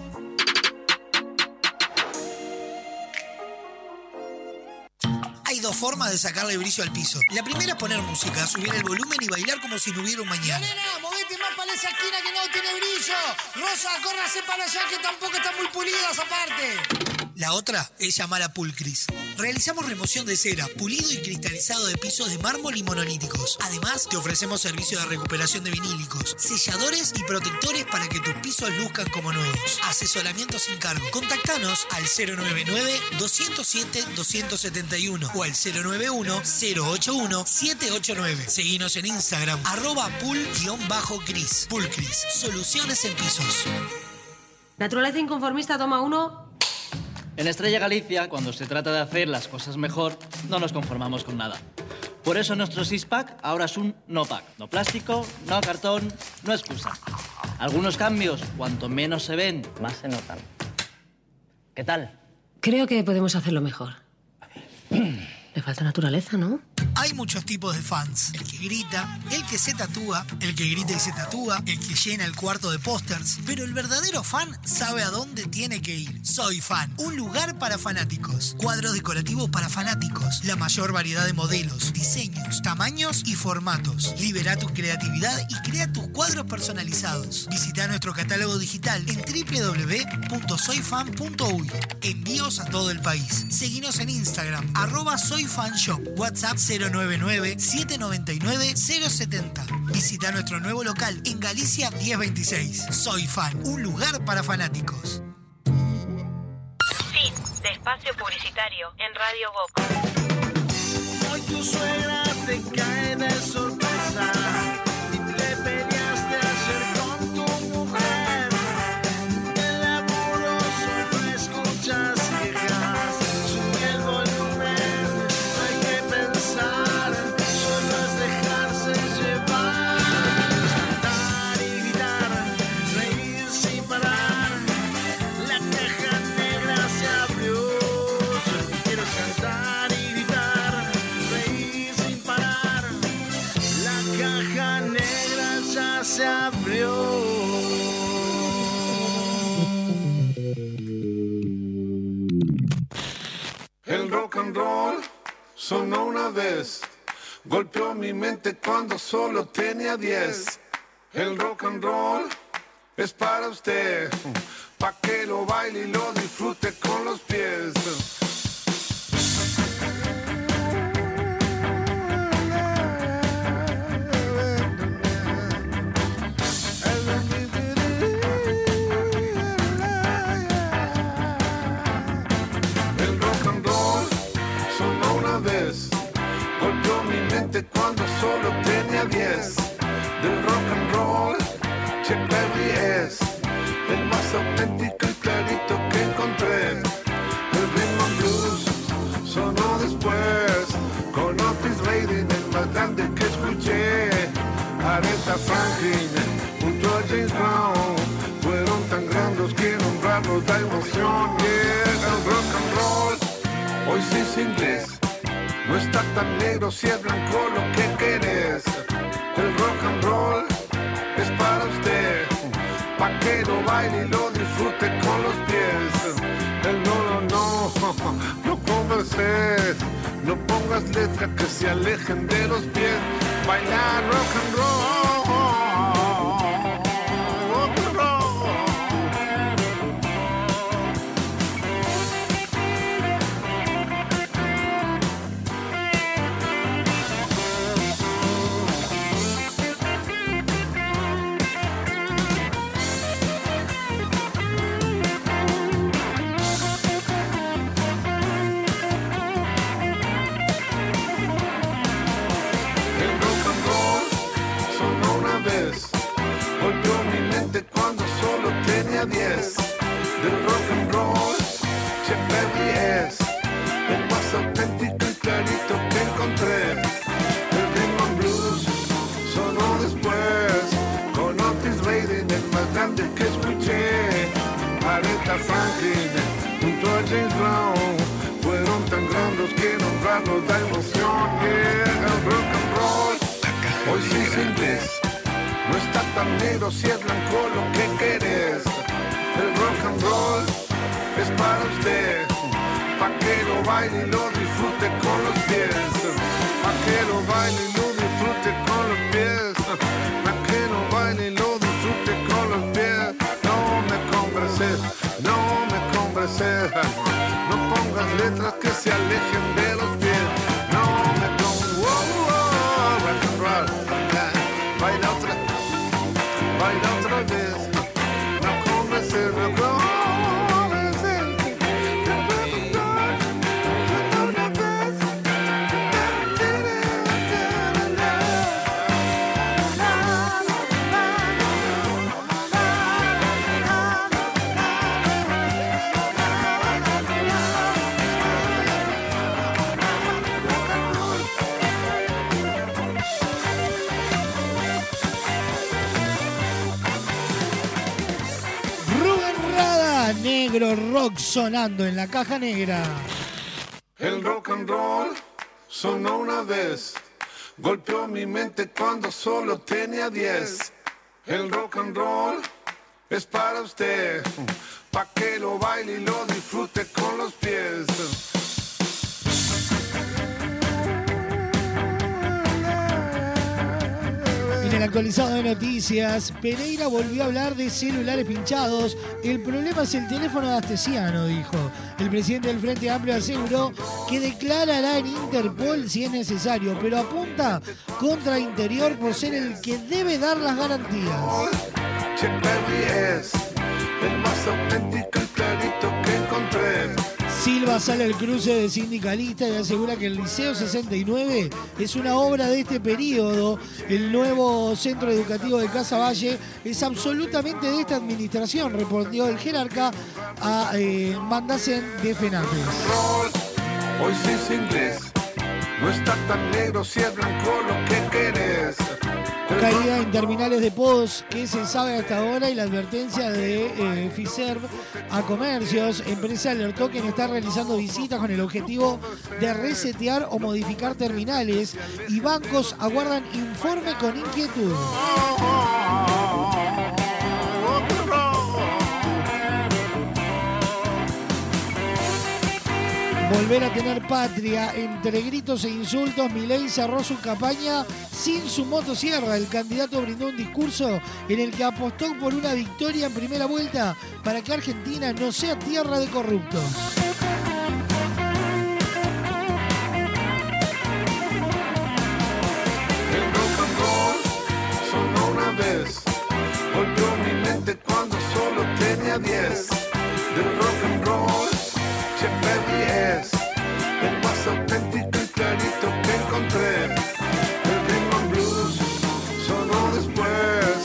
Dos formas de sacarle brillo al piso. La primera es poner música, subir el volumen y bailar como si no hubiera un mañana. Nena, movete más para esa esquina que no tiene brillo. Rosa, córrase para allá que tampoco está muy pulida esa parte. La otra es llamar a Pulcris. Realizamos remoción de cera, pulido y cristalizado de pisos de mármol y monolíticos. Además, te ofrecemos servicio de recuperación de vinílicos, selladores y protectores para que tus pisos luzcan como nuevos. Asesoramiento sin cargo. Contactanos al 099-207-271 o al 091-081-789. Seguinos en Instagram, arroba pul-cris. Pulcris, soluciones en pisos. Naturaleza inconformista, toma uno. En Estrella Galicia, cuando se trata de hacer las cosas mejor, no nos conformamos con nada. Por eso nuestro six-pack ahora es un no-pack. No plástico, no cartón, no excusa. Algunos cambios, cuanto menos se ven, más se notan. ¿Qué tal? Creo que podemos hacerlo mejor. Le falta naturaleza, ¿no? Hay muchos tipos de fans. El que grita, el que se tatúa, el que grita y se tatúa, el que llena el cuarto de pósters. Pero el verdadero fan sabe a dónde tiene que ir. Soy fan, un lugar para fanáticos. Cuadros decorativos para fanáticos. La mayor variedad de modelos, diseños, tamaños y formatos. Libera tu creatividad y crea tus cuadros personalizados. Visita nuestro catálogo digital en www.soyfan.uy. Envíos a todo el país. Seguinos en Instagram, arroba soyfanshop. WhatsApp 099-799-070. Visita nuestro nuevo local en Galicia 1026. Soy Fan, un lugar para fanáticos. Fin de espacio publicitario en Radio Vox. Hoy tu suegra te cae de sorpresa and roll sonó una vez, golpeó mi mente cuando solo tenía 10. El rock and roll es para usted, pa' que lo baile y lo disfrute con los pies. Berry es el más auténtico y clarito que encontré. El and blues sonó después, con Otis Redding, el más grande que escuché. Aretha Franklin junto a James Brown fueron tan grandes que nombrarlos da emoción. El rock and roll hoy sí es inglés. No está tan negro si es blanco lo que querés. El rock and roll lo baile y lo disfrute con los pies. El no, no, no, no converses. No pongas letras que se alejen de los pies. Bailar rock and roll. 10. Del rock and roll, Berry es el más auténtico y clarito que encontré. El rhythm and blues sonó después, con Otis Redding, el más grande que escuché. Aretha Franklin junto a James Brown fueron tan grandes que nombrarlos da emoción. Yeah, el rock and roll hoy sí es inglés. No está tan negro si es blanco lo que querés. Es para usted. Pa' que lo baile y lo disfrute con los pies. Pa' que lo baile y lo disfrute con los pies. Pa' que lo baile y lo disfrute con los pies. No me converses, no me converses. No pongas letras que se alejen de sonando en la caja negra. El rock and roll sonó una vez, golpeó mi mente cuando solo tenía 10. El rock and roll es para usted, pa' que lo baile y lo disfrute con los pies. En el actualizado de noticias, Pereira volvió a hablar de celulares pinchados. El problema es el teléfono de Astesiano, dijo. El presidente del Frente Amplio aseguró que declarará en Interpol si es necesario, pero apunta contra Interior por ser el que debe dar las garantías. El más auténtico y clarito que encontré. Silva sale al cruce de sindicalista y asegura que el Liceo 69 es una obra de este periodo. El nuevo centro educativo de Casa Valle es absolutamente de esta administración, respondió el jerarca a eh, Mandacen de FENAPES. Hoy sí es inglés, no está tan negro si es blanco lo que querés. Caída en terminales de pagos que se sabe hasta ahora y la advertencia de eh, a comercios. Empresa alertó que está realizando visitas con el objetivo de resetear o modificar terminales y bancos aguardan informe con inquietud. Volver a tener patria entre gritos e insultos, Milei cerró su campaña sin su motosierra. El candidato brindó un discurso en el que apostó por una victoria en primera vuelta para que Argentina no sea tierra de corruptos. El rock and una vez, mi mente cuando solo tenía 10. Del rock es el más auténtico y clarito que encontré. El rhythm blues sonó después,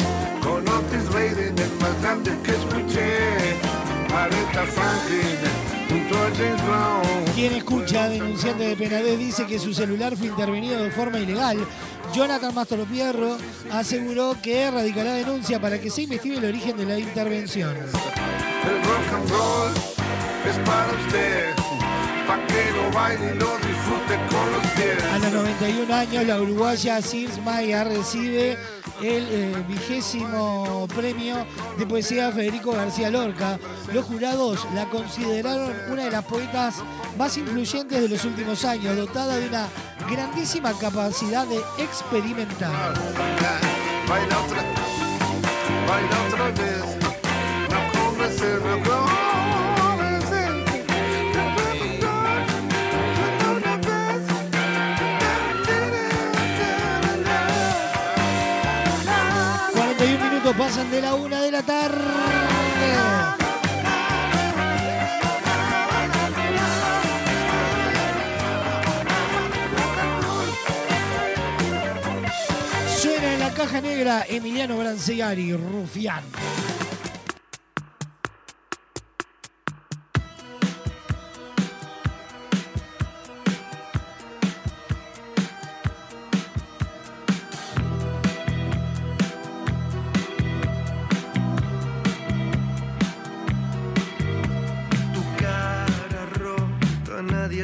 con Otis Redding el más grande que escuché. Aretha Franklin junto a James Brown. Quien escucha denunciante de Penadez dice que su celular fue intervenido de forma ilegal. Jonathan Mastropierro aseguró que erradicará denuncia para que se investigue el origen de la intervención. El rock and roll es para usted, pa' que lo baile y lo disfrute con los pies. A los 91 años, la uruguaya Sils Maya recibe el eh, vigésimo premio de poesía Federico García Lorca. Los jurados la consideraron una de las poetas más influyentes de los últimos años, dotada de una grandísima capacidad de experimentar. Baila otra, baila otra vez, no pasan de la una de la tarde. Suena en la caja negra Emiliano Brancegari, Rufián.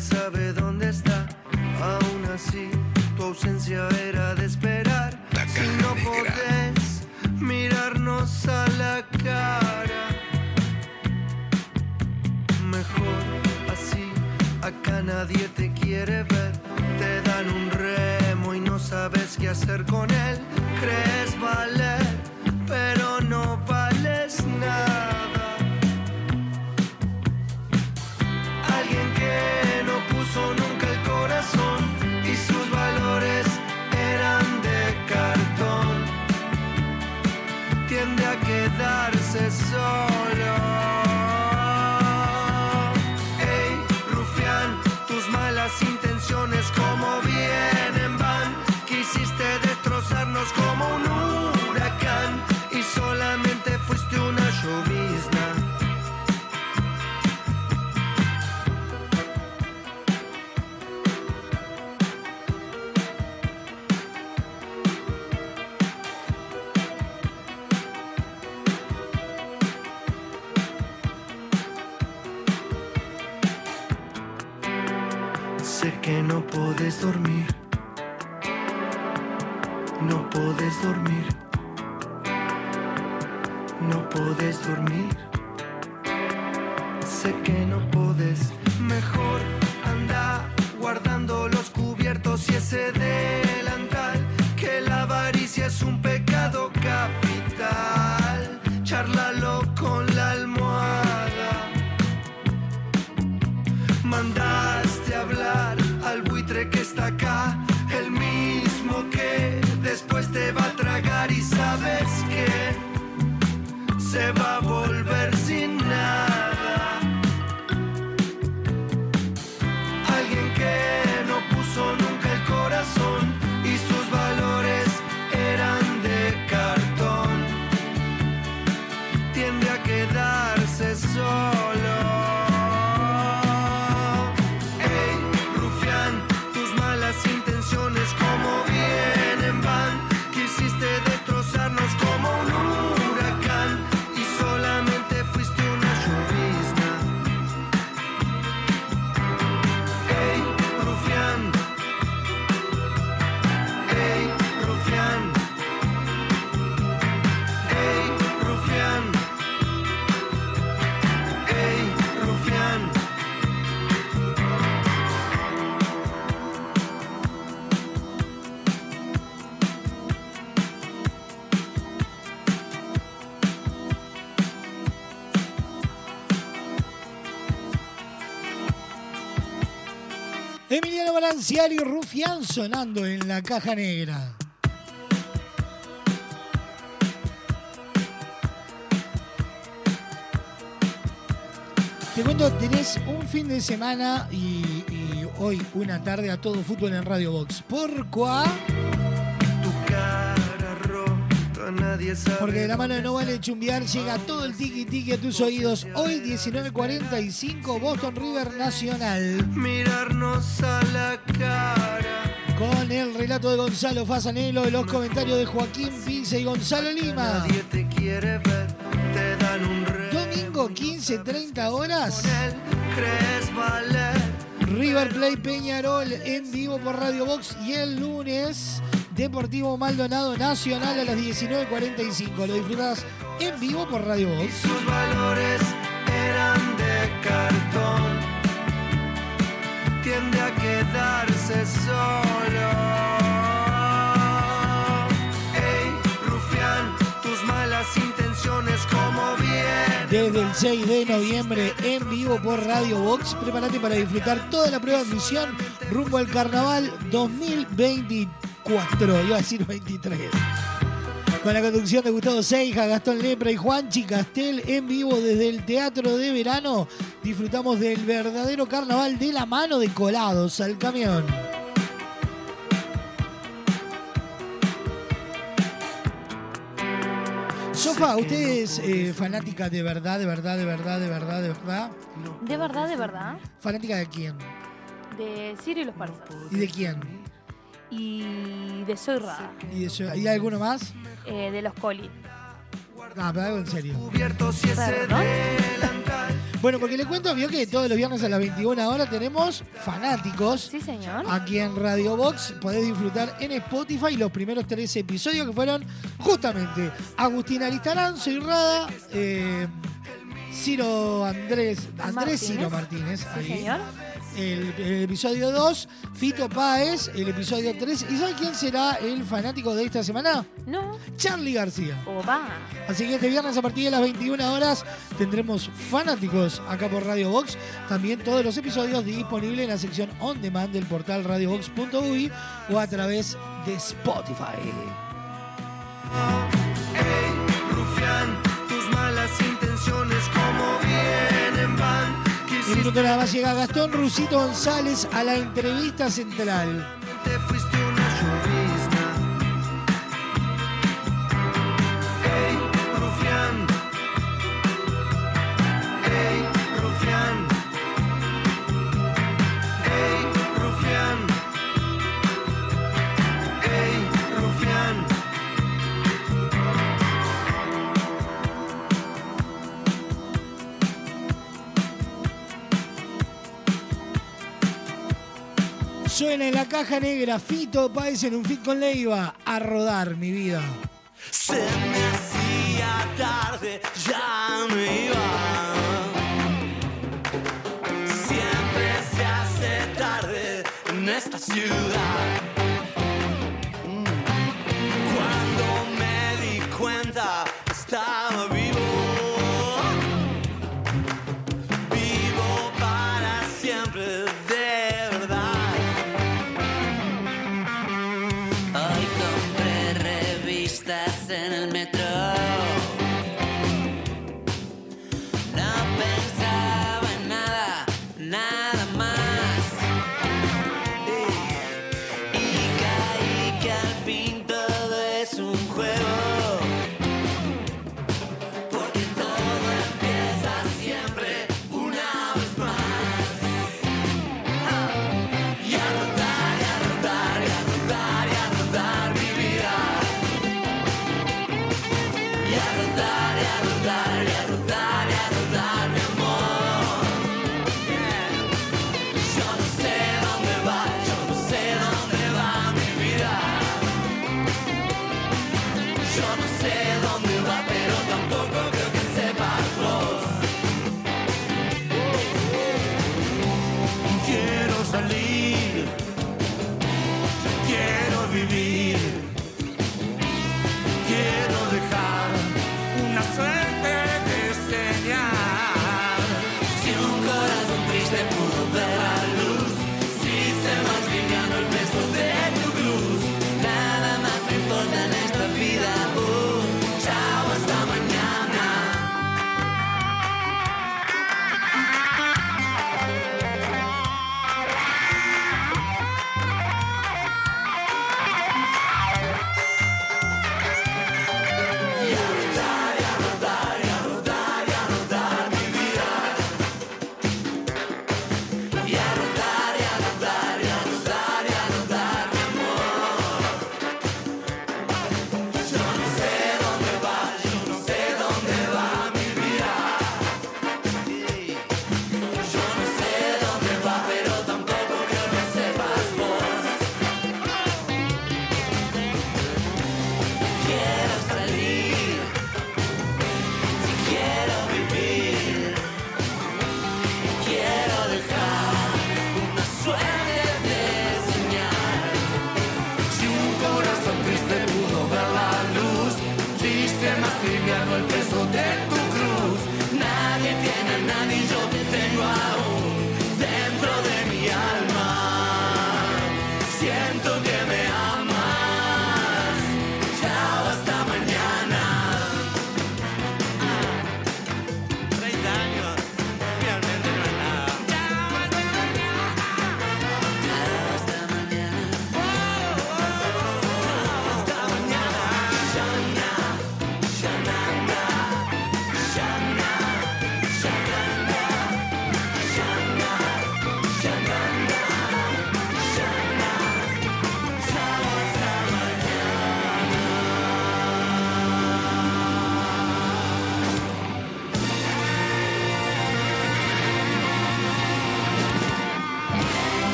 Rota, nadie sabe Y Rufián sonando en la caja negra. Te cuento, tenés un fin de semana y, hoy una tarde a todo fútbol en Radio Box. ¿Por cuá? Porque de la mano de No Vale Chumbiar llega todo el tiki tiki a tus oídos. Hoy 19.45 Boston River Nacional. mirarnos a la cara. Con el relato de Gonzalo Fasanelo y los comentarios de Joaquín Pince y Gonzalo Lima. Nadie te quiere ver, te dan un. Domingo 15.30 horas. River Play Peñarol en vivo por Radio Box y el lunes Deportivo Maldonado Nacional a las 19.45. Lo disfrutas en vivo por Radio Box. Sus valores eran de cartón. Tiende a quedarse solo. Ey, rufián, tus malas intenciones como bien. Desde el 6 de noviembre en vivo por Radio Box. Prepárate para disfrutar toda la prueba de admisión rumbo al Carnaval 2024. Iba a decir 23. Con la conducción de Gustavo Seija, Gastón Lepra y Juanchi Castel en vivo desde el Teatro de Verano. Disfrutamos del verdadero carnaval de la mano de colados al camión. Sofa, ¿usted es eh, fanática de verdad, de verdad, de verdad, de verdad, de verdad? De verdad, de verdad. ¿Fanática de quién? De Sirio y los persas. ¿Y de quién? Y de Soy Rada. ¿Y, eso- ¿y alguno más? Eh, de los Coli. Ah, pero algo en serio. Cubiertos y ese Perdón. delantal. Bueno, porque le cuento, vio que todos los viernes a las 21 horas tenemos fanáticos. Sí, señor. Aquí en Radio Box podés disfrutar en Spotify los primeros tres episodios que fueron justamente Agustín Aristarán, Soy Rada, eh, Ciro Andrés, Andrés Martínez. Ciro Martínez. Sí, ahí. señor. El, el episodio 2, Fito Páez, el episodio 3. ¿Y sabe quién será el fanático de esta semana? No. Charlie García. Oba. Así que este viernes a partir de las 21 horas tendremos fanáticos acá por Radio Box. También todos los episodios disponibles en la sección on demand del portal radiobox.uy o a través de Spotify. Ey, rufián, tus malas intenciones como vienen van. En minuto nada más llega Gastón Rusito González a la entrevista central. Te fuiste una llovizna. Ey, rufián. Suena en la caja negra Fito Páez en un fit con Leiva. A rodar mi vida. Se me hacía tarde, ya me iba. Siempre se hace tarde en esta ciudad. Mm. Cuando me di cuenta, estaba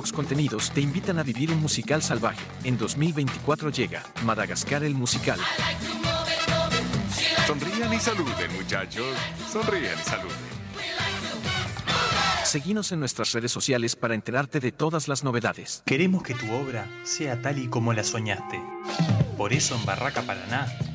Contenidos te invitan a vivir un musical salvaje. En 2024 llega Madagascar el musical. Sonrían y saluden, muchachos. Sonrían y saluden. Seguinos en nuestras redes sociales para enterarte de todas las novedades. Queremos que tu obra sea tal y como la soñaste. Por eso en Barraca Paraná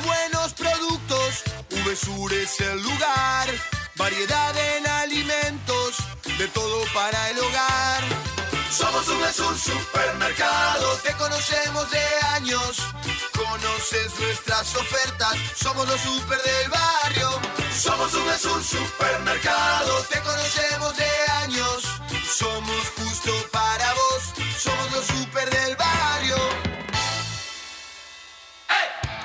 Buenos productos, VSUR es el lugar. Variedad en alimentos, de todo para el hogar. Somos VSUR Supermercado, te conocemos de años. Conoces nuestras ofertas, somos los super del barrio. Somos VSUR Supermercado, te conocemos de años. Somos justo para vos,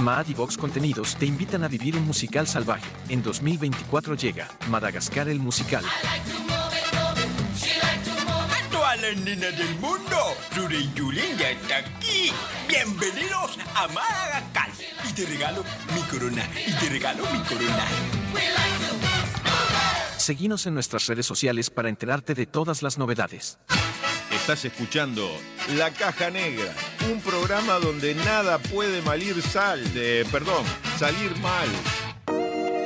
Maad y Vox Contenidos te invitan a vivir un musical salvaje. En 2024 llega Madagascar el musical. Todas las nenas del mundo, Rure y ya está aquí. Bienvenidos a Madagascar. Y te regalo mi corona, y te regalo mi corona. Seguinos en nuestras redes sociales para enterarte de todas las novedades. Estás escuchando La Caja Negra, un programa donde nada puede malir sal, de, perdón, salir mal.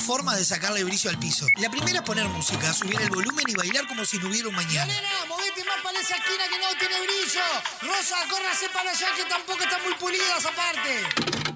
Dos formas de sacarle brillo al piso. La primera es poner música, subir el volumen y bailar como si no hubiera un mañana. Nena, movete más para esa esquina que no tiene brillo. Rosa, córrase para allá que tampoco está muy pulida esa parte.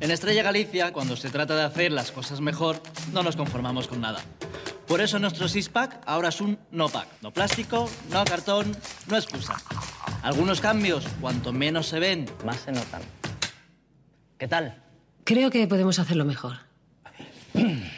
En Estrella Galicia, cuando se trata de hacer las cosas mejor, no nos conformamos con nada. Por eso nuestro six-pack ahora es un no-pack. No plástico, no cartón, no excusa. Algunos cambios, cuanto menos se ven, más se notan. ¿Qué tal? Creo que podemos hacerlo mejor.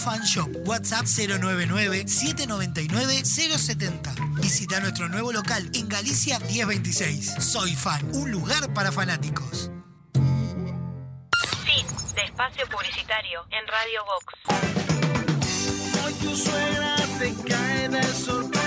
soyfanshop. WhatsApp 099-799-070. Visita nuestro nuevo local en Galicia 1026. Soy Fan, un lugar para fanáticos. Fin de espacio publicitario en Radio Vox. Hoy tu suegra te cae de sorpresa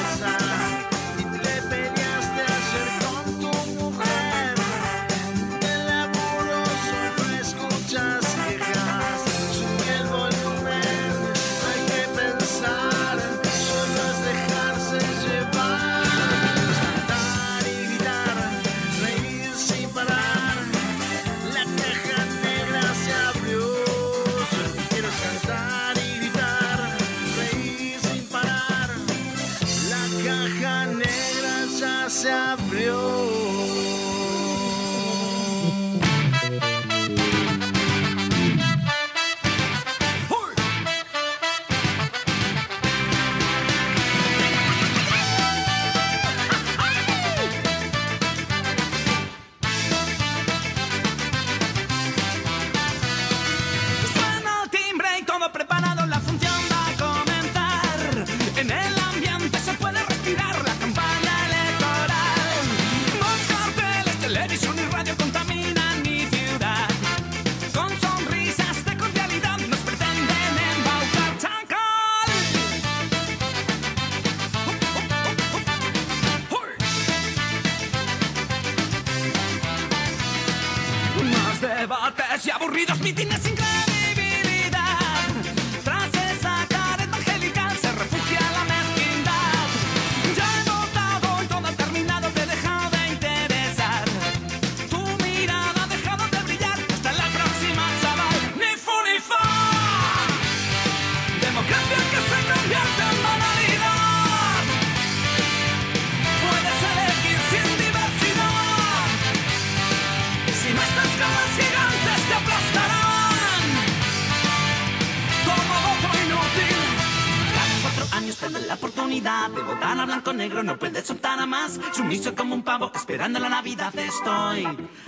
Estoy.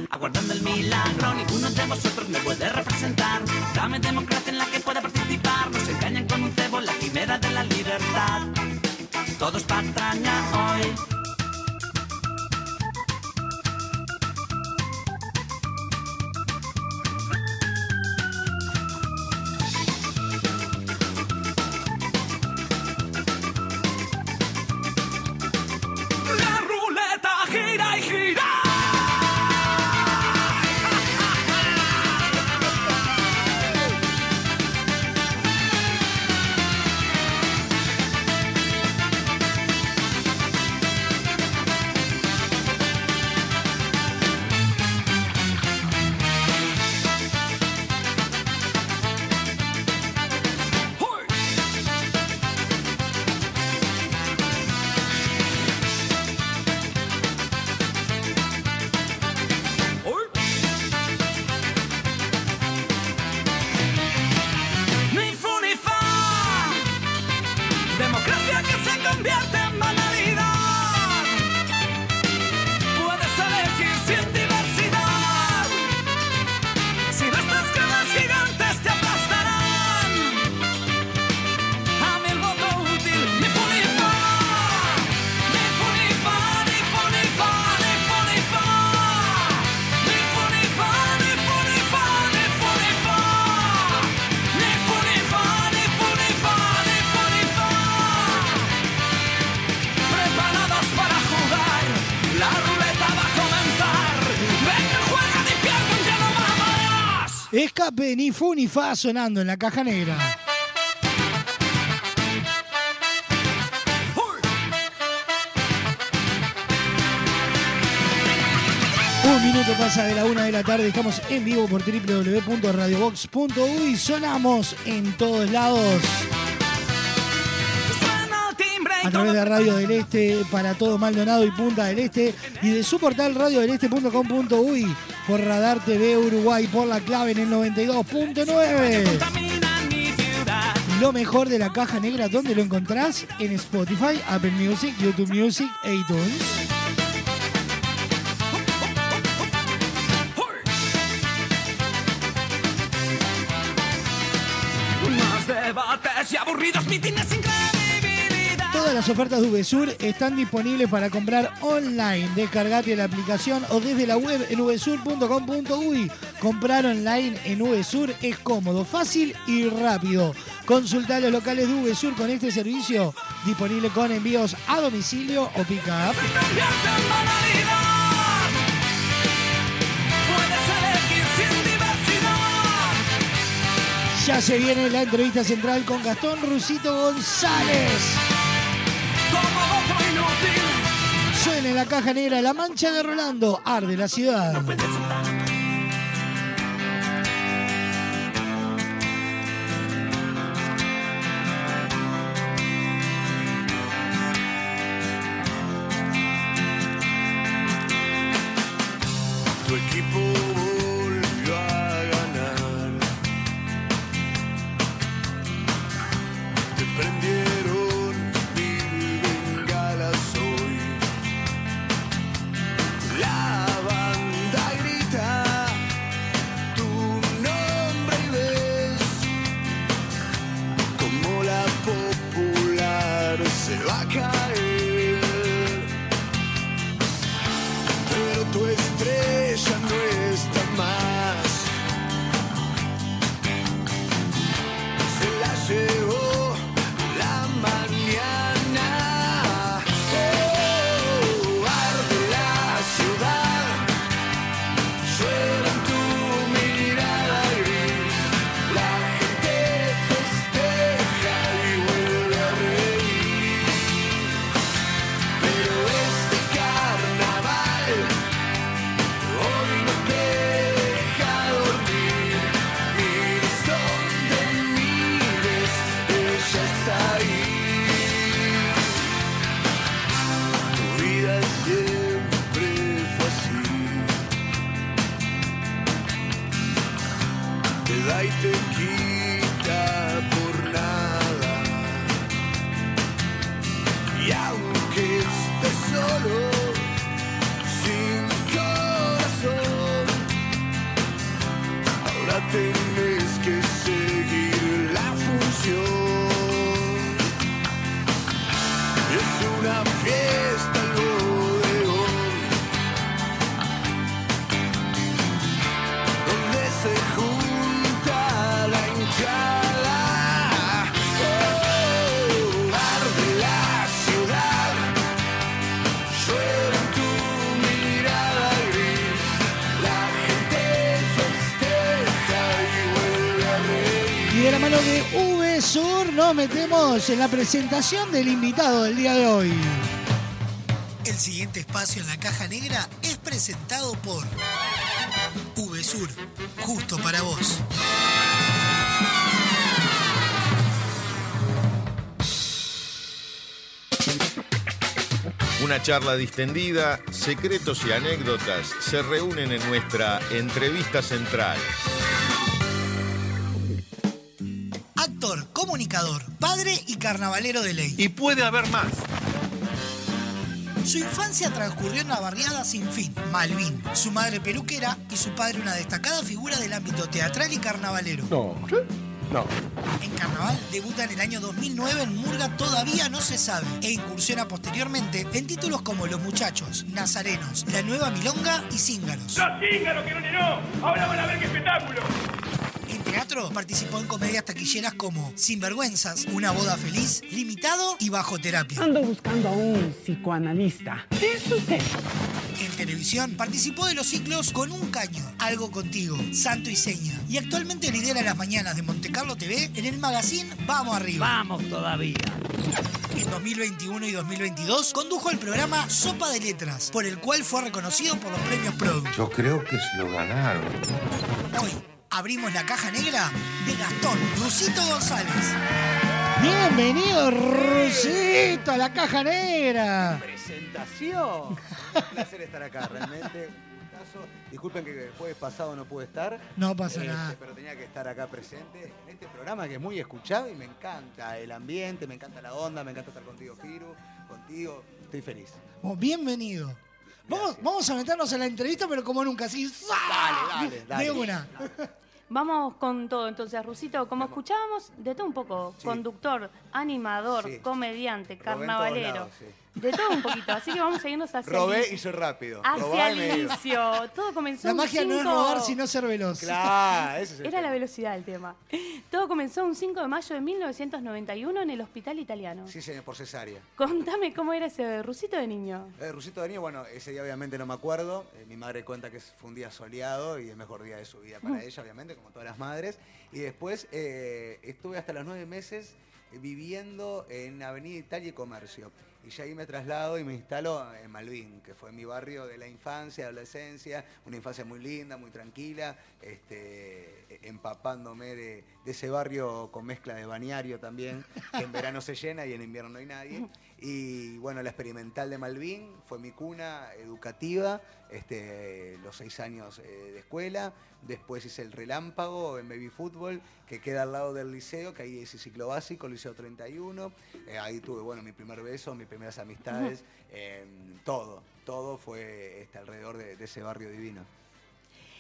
Aguardando el milagro Ninguno de vosotros me puede representar. Dame democracia Escape ni fu ni fa sonando en la caja negra. Un minuto pasa de la una de la tarde, estamos en vivo por www.radiobox.uy, sonamos en todos lados. A través de Radio del Este para todo Maldonado y Punta del Este y de su portal radiodeleste.com.uy por Radar TV Uruguay por la clave en el 92.9. Lo mejor de la caja negra, ¿dónde lo encontrás? En Spotify, Apple Music, YouTube Music iTunes. Debates y aburridos las ofertas de VSUR están disponibles para comprar online. Descargate la aplicación o desde la web en vsur.com.uy. Comprar online en VSUR es cómodo, fácil y rápido. Consulta los locales de VSUR con este servicio disponible con envíos a domicilio o pick-up. Ya se viene la entrevista central con Gastón Rusito González. Suena en la caja negra La Mancha de Rolando, arde la ciudad. Nos metemos en la presentación del invitado del día de hoy. El siguiente espacio en la caja negra es presentado por VSUR, justo para vos. Una charla distendida, secretos y anécdotas se reúnen en nuestra entrevista central. Padre y carnavalero de ley. Y puede haber más. Su infancia transcurrió en una barriada sin fin, Malvin, su madre peluquera y su padre una destacada figura del ámbito teatral y carnavalero. No, no. En carnaval debuta en el año 2009 en Murga Todavía no se sabe e incursiona posteriormente en títulos como Los Muchachos, Nazarenos, La Nueva Milonga y Cíngaros. ¡No, cíngaro, que no, ni no! ¡Ahora van a ver qué espectáculo! En teatro participó en comedias taquilleras como Sinvergüenzas, Una boda feliz, Limitado y Bajo terapia. Ando buscando a un psicoanalista. ¿Es usted? En televisión participó de los ciclos Con un caño, Algo contigo, Santo y Seña. Y actualmente lidera las mañanas de Montecarlo TV en el magazine Vamos Arriba. Vamos todavía. En 2021 y 2022 condujo el programa Sopa de Letras, por el cual fue reconocido por los premios Produ. Yo creo que se lo ganaron. Hoy abrimos la caja negra de Gastón Rusito González. Bienvenido, Rusito, a la caja negra. Presentación. Un placer estar acá, realmente. Gustazo. Disculpen que el jueves pasado no pude estar. No pasa Este, nada. Pero tenía que estar acá presente en este programa que es muy escuchado y me encanta el ambiente, me encanta la onda, me encanta estar contigo, Firu, contigo. Estoy feliz. Bueno, bienvenido. Vamos, vamos a meternos en la entrevista, pero como nunca, así. Dale, dale, dale. De una. Vamos con todo, entonces, Rusito, como escuchábamos, de todo un poco, Sí. conductor, animador, Sí. comediante, todos carnavalero, lados, sí. De todo un poquito, así que vamos a irnos hacia Robé el, y soy rápido. hacia el inicio. Todo comenzó La un magia no es 5 robar, sino ser veloz. Claro, ese es el Era la velocidad el tema. Todo comenzó un 5 de mayo de 1991 en el Hospital Italiano. Sí, señor, por cesárea. Contame cómo era ese rusito de niño. Eh, Rusito Daniel, bueno, ese día obviamente no me acuerdo. Eh, mi madre cuenta que fue un día soleado y el mejor día de su vida para ella, obviamente, como todas las madres. Y después eh, estuve hasta los nueve meses viviendo en Avenida Italia y Comercio. Y ya ahí me traslado y me instalo en Malvin, que fue mi barrio de la infancia, adolescencia, una infancia muy linda, muy tranquila, este, empapándome de, de ese barrio con mezcla de bañario también, que en verano se llena y en invierno no hay nadie. Y bueno, la experimental de Malvin fue mi cuna educativa, este, los seis años eh, de escuela. Después hice el relámpago en baby fútbol, que queda al lado del liceo, que ahí hice ciclo básico, liceo 31. Eh, ahí tuve, bueno, mi primer beso, mis primeras amistades, eh, todo, todo fue este, alrededor de, de ese barrio divino.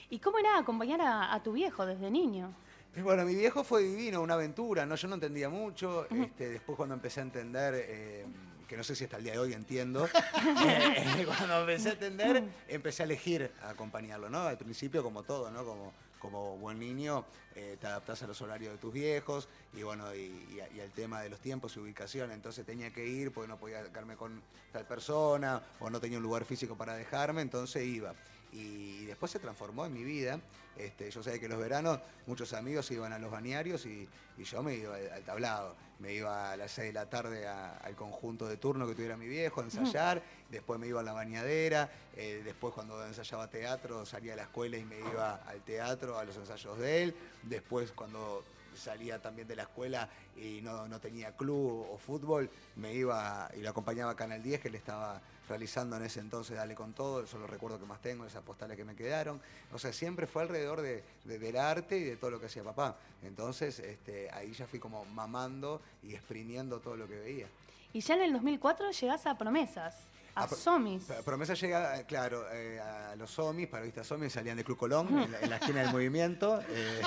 ¿Y cómo era acompañar a, a tu viejo desde niño? Y bueno, mi viejo fue divino, una aventura, ¿no? Yo no entendía mucho. este, después cuando empecé a entender, eh, que no sé si hasta el día de hoy entiendo, eh, cuando empecé a entender, empecé a elegir a acompañarlo, ¿no? Al principio como todo, ¿no? Como, como buen niño, eh, te adaptás a los horarios de tus viejos y bueno, y, y al tema de los tiempos y ubicación. Entonces tenía que ir porque no podía quedarme con tal persona o no tenía un lugar físico para dejarme, entonces iba. Y después se transformó en mi vida. Este, yo sabía que los veranos muchos amigos iban a los balnearios y, y yo me iba al, al tablado. Me iba a las 6 de la tarde a- al conjunto de turno que tuviera mi viejo a ensayar. Después me iba a la bañadera. eh, después cuando ensayaba teatro salía a la escuela y me iba al teatro, a los ensayos de él. Después cuando salía también de la escuela y no, no tenía club o fútbol, me iba y lo acompañaba a Canal 10 que le estaba realizando en ese entonces Dale con todo, eso lo recuerdo que más tengo, esas postales que me quedaron. O sea, siempre fue alrededor de, de- del arte y de todo lo que hacía papá. Entonces, este, ahí ya fui como mamando y exprimiendo todo lo que veía. Y ya en el 2004 llegás a Promesas, a Ah, pro- Somis. Promesa llega, eh, claro, eh, a los SOMIs, parodistas SOMIs salían de Club Colón, en la, en la esquina del movimiento, eh,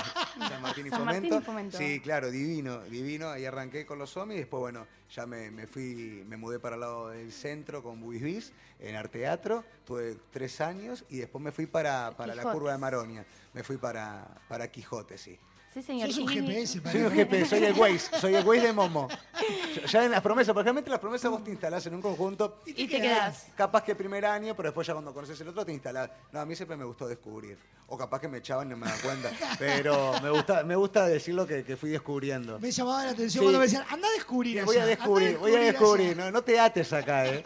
San Martín y San Martín Fomento. y Fomento. Sí, claro, divino, divino. Ahí arranqué con los SOMIs, después, bueno, ya me, me fui, me mudé para el lado del centro con Buisbis, en Arteatro, tuve tres años y después me fui para, para la curva de Maronia, me fui para, para Quijote, sí. Sí, señor. Sos un GPS, Soy un GPS, soy el Waze, soy el Waze de Momo. Ya en las promesas, porque realmente las promesas vos te instalás en un conjunto Y te quedás. Capaz que el primer año, pero después ya cuando conoces el otro te instalás. No, a mí siempre me gustó descubrir. O capaz que me echaban y no me daba cuenta. Pero me gusta, me gusta decir lo que, que fui descubriendo. Me llamaba la atención Sí. cuando me decían, anda a descubrir Voy a descubrir, voy a descubrir. allá". No, no te ates acá, ¿eh?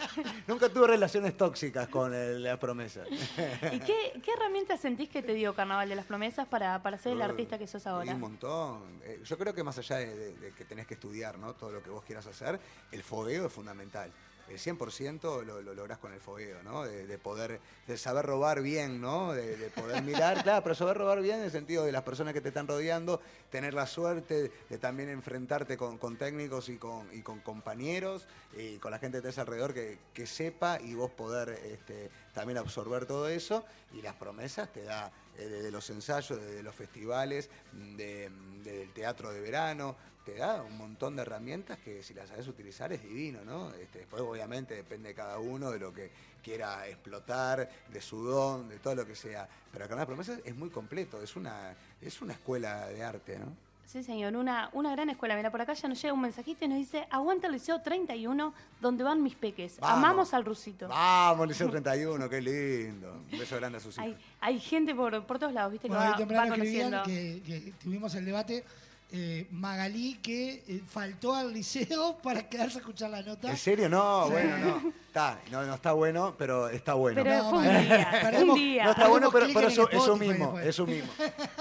Nunca tuve relaciones tóxicas con el- las promesas. ¿Y qué, qué herramientas sentís que te dio Carnaval de las Promesas para, para ser el artista que sos ahora? Un montón. Eh, yo creo que más allá de, de- de que tenés que estudiar ¿no? todo lo que vos quieras hacer, el fogueo es fundamental. El 100% lo, lo lográs con el fogueo, ¿no? De, de poder, de saber robar bien, ¿no? De, de poder mirar, claro, pero saber robar bien en el sentido de las personas que te están rodeando, tener la suerte de también enfrentarte con, con técnicos y con, y con compañeros y con la gente que tenés alrededor que, que sepa y vos poder este, también absorber todo eso y las promesas te da desde los ensayos, desde los festivales, de- del teatro de verano, te da un montón de herramientas que si las sabes utilizar es divino, ¿no? Este, después obviamente depende de cada uno de lo que quiera explotar, de su don, de todo lo que sea. Pero las promesas es muy completo, es una, es una escuela de arte, ¿no? Sí, señor, una, una gran escuela. Mira, por acá ya nos llega un mensajito y nos dice, aguanta el Liceo 31, donde van mis peques. Vamos. Amamos al rusito. Vamos, Liceo 31, qué lindo. Un beso grande a sus hijos. Hay, hay gente por, por todos lados, viste, que Bueno, va, temprano va conociendo. que, que tuvimos el debate. eh, Magalí que eh, faltó al liceo para quedarse a escuchar la nota. ¿En serio? No, Sí. bueno, no. Está, no, no está bueno, pero está bueno. Pero No, fue un día, un día. No está bueno, pero, pero eso, eso mismo, después. eso mismo.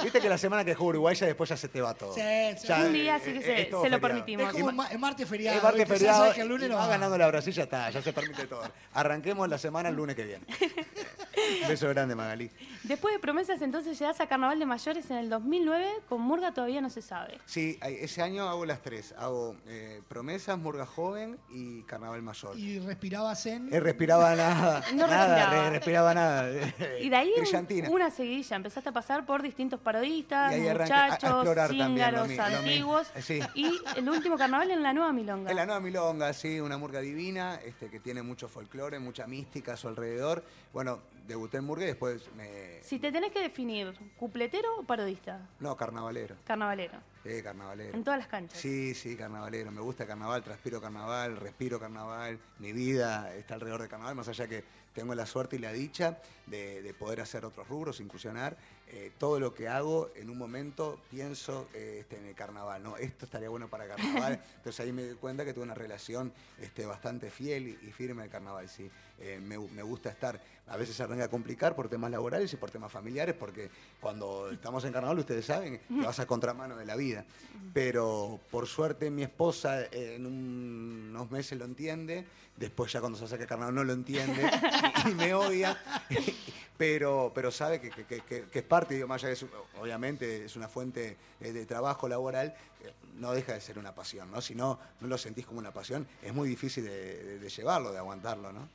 Viste que la semana que juega Uruguay ya después ya se te va todo. Sí, sí. Ya, Un día eh, sí que eh, se- todo se lo feriado. permitimos. Es como un ma- es martes feriado. Es martes ¿viste? Ya feriado sabes que el lunes y no va va. ganando la Brasil, ya está, ya se permite todo. Arranquemos la semana el lunes que viene. Un beso grande, Magalí. Después de promesas, entonces llegás a Carnaval de Mayores en el 2009, con Murga todavía no se sabe. Sí, ay, ese año hago las tres. Hago eh, Promesas, Murga Joven y Carnaval Mayor. Y respiraba zen. Eh, respiraba nada. No nada, respiraba. re- respiraba nada. Y de ahí un- una seguidilla, empezaste a pasar por distintos parodistas, muchachos, cíngaros, antiguos. eh, sí. Y el último carnaval en la Nueva Milonga. En la Nueva Milonga, sí, una murga divina, este, que tiene mucho folclore, mucha mística a su alrededor. Bueno, debuté en murga y después me... Si te tenés que definir, ¿cupletero o parodista? No, carnavalero. Carnavalero. Sí, carnavalero. En todas las canchas. Sí, sí, carnavalero. Me gusta carnaval, transpiro carnaval, respiro carnaval. Mi vida está alrededor de carnaval, más allá que tengo la suerte y la dicha de, de poder hacer otros rubros, incursionar. Eh, todo lo que hago, en un momento pienso eh, este, en el carnaval, ¿no? Esto estaría bueno para carnaval. Entonces ahí me di cuenta que tuve una relación este, bastante fiel y, y firme al carnaval, sí. Eh, me, me gusta estar, a veces se arranca a complicar por temas laborales y por temas familiares, porque cuando estamos en carnaval, ustedes saben que vas a contramano de la vida. Pero por suerte mi esposa en un- unos meses lo entiende, después ya cuando se acerca el carnaval no lo entiende y, y me odia, pero, pero sabe que, que- que- que- que es parte, digo, más allá obviamente es una fuente eh, de trabajo laboral, eh, no deja de ser una pasión, ¿no? Si no, no lo sentís como una pasión, es muy difícil de, de- de llevarlo, de aguantarlo, ¿no?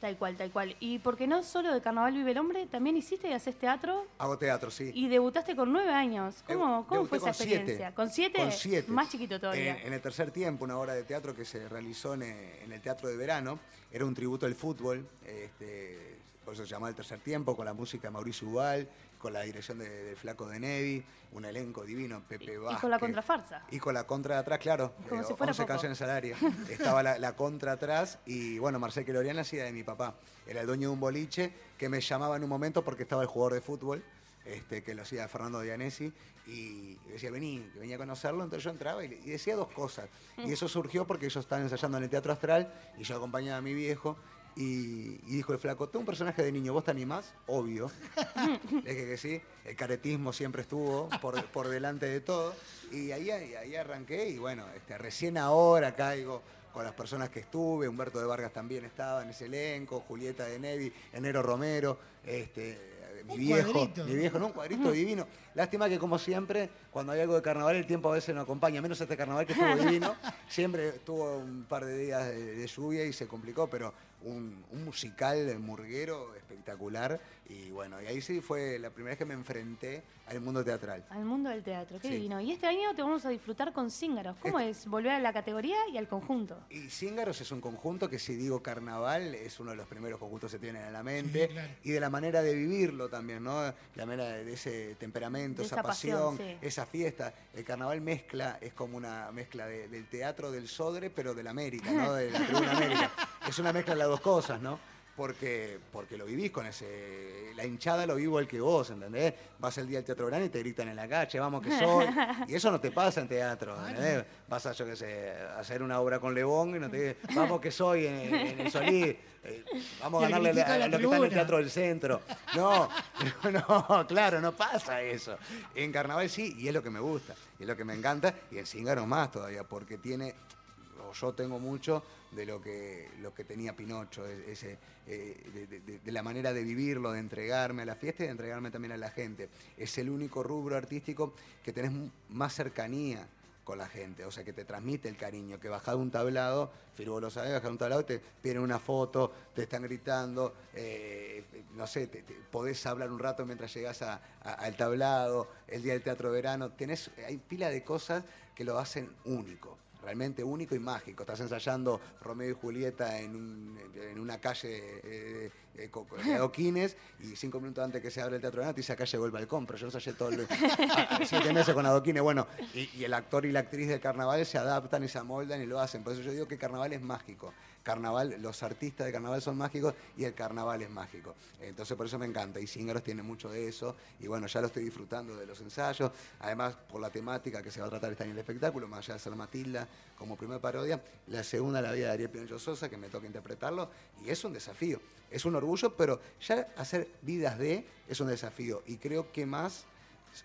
Tal cual, tal cual. Y porque no solo de Carnaval vive el hombre, también hiciste y haces teatro Hago teatro, sí. y debutaste con nueve años. ¿Cómo, cómo fue esa experiencia? siete. ¿Con siete? Con siete. Más chiquito todavía. En, en el tercer tiempo, una obra de teatro que se realizó en, en el Teatro de Verano, era un tributo al fútbol, este, por eso se llamaba el tercer tiempo, con la música de Mauricio Ubal, con la dirección de- Flaco de Nevi, un elenco divino, Pepe y Vázquez. con la contrafarsa. Y con la contra de atrás, claro, Como eh, si fuera 11 poco. canciones al área. Estaba la, la contra atrás y bueno, Marcel Quilorian hacía de mi papá. Era el dueño de un boliche que me llamaba en un momento porque estaba el jugador de fútbol, este, que lo hacía Fernando Dianesi, y decía, vení, que venía a conocerlo, entonces yo entraba y, y decía dos cosas. Y eso surgió porque ellos estaban ensayando en el Teatro Astral y yo acompañaba a mi viejo. Y, y dijo el flaco, tengo un personaje de niño, ¿vos te animás? Obvio. Le dije que sí, el caretismo siempre estuvo por, por delante de todo. Y ahí, ahí, arranqué y bueno, este, recién ahora caigo con las personas que estuve, Humberto de Vargas también estaba en ese elenco, Julieta de Nevi, Enero Romero, este, mi Un viejo, cuadrito. mi viejo, ¿no? Un cuadrito divino. Lástima que como siempre, cuando hay algo de carnaval, el tiempo a veces no acompaña, menos este carnaval que estuvo divino. Siempre tuvo un par de días de, de lluvia y se complicó, pero un, un musical murguero espectacular. Y bueno, y ahí sí fue la primera vez que me enfrenté al mundo teatral. Al mundo del teatro, qué Sí. divino. Y este año te vamos a disfrutar con Cíngaros. ¿Cómo es volver a la categoría y al conjunto? Y Cíngaros es un conjunto que si digo carnaval es uno de los primeros conjuntos que se tienen en la mente Sí, claro. y de la manera de vivirlo también, ¿no? La manera de ese temperamento, De esa, esa pasión, pasión, sí. esa fiesta. El carnaval mezcla, es como una mezcla de- del teatro del Sodre, pero de la América, ¿no? De la Tribuna América. Es una mezcla de las dos cosas, ¿no? Porque, porque lo vivís con ese. La hinchada lo vivo el que vos, ¿entendés? Vas el día al Teatro Verano y te gritan en la calle, vamos que soy. Y eso no te pasa en teatro, ¿entendés? Vas a, yo qué sé, a hacer una obra con Lebón y no te vamos que soy en, en el Solí. eh, vamos a ganarle a, a lo que está en el. Teatro del Centro. No, no, claro, no pasa eso. En Carnaval sí, y es lo que me gusta, y es lo que me encanta, y en Cíngaro más todavía, porque tiene yo tengo mucho de lo que, lo que tenía Pinocho, e- ese, eh, de, la manera de vivirlo, de entregarme a la fiesta y de entregarme también a la gente. Es el único rubro artístico que tenés más cercanía con la gente, o sea, que te transmite el cariño, que bajás de un tablado, Firbo lo sabe, bajás de un tablado, te piden una foto, te están gritando, eh, no sé, podés hablar un rato mientras llegás a- a- al tablado, el día del teatro de verano, tenés, hay pila de cosas que lo hacen único. Realmente único y mágico. Estás ensayando Romeo y Julieta en, un- en una calle eh, eh, de adoquines y cinco minutos antes que se abre el teatro de te dice acá llegó el balcón, pero yo ensayé todo el, a- a- siete meses con adoquines. Bueno, y, y el actor y la actriz del carnaval se adaptan y se amoldan y lo hacen. Por eso yo digo que carnaval es mágico. Carnaval, los artistas de carnaval son mágicos y el carnaval es mágico. Entonces por eso me encanta. Y Cíngaros tiene mucho de eso. Y bueno, ya lo estoy disfrutando de los ensayos. Además, por la temática que se va a tratar año en el espectáculo, más allá de ser Matilda como primera parodia, la segunda la vida de Ariel Pinochet Sosa, que me toca interpretarlo. Y es un desafío. Es un orgullo, pero ya hacer vidas de es un desafío. Y creo que más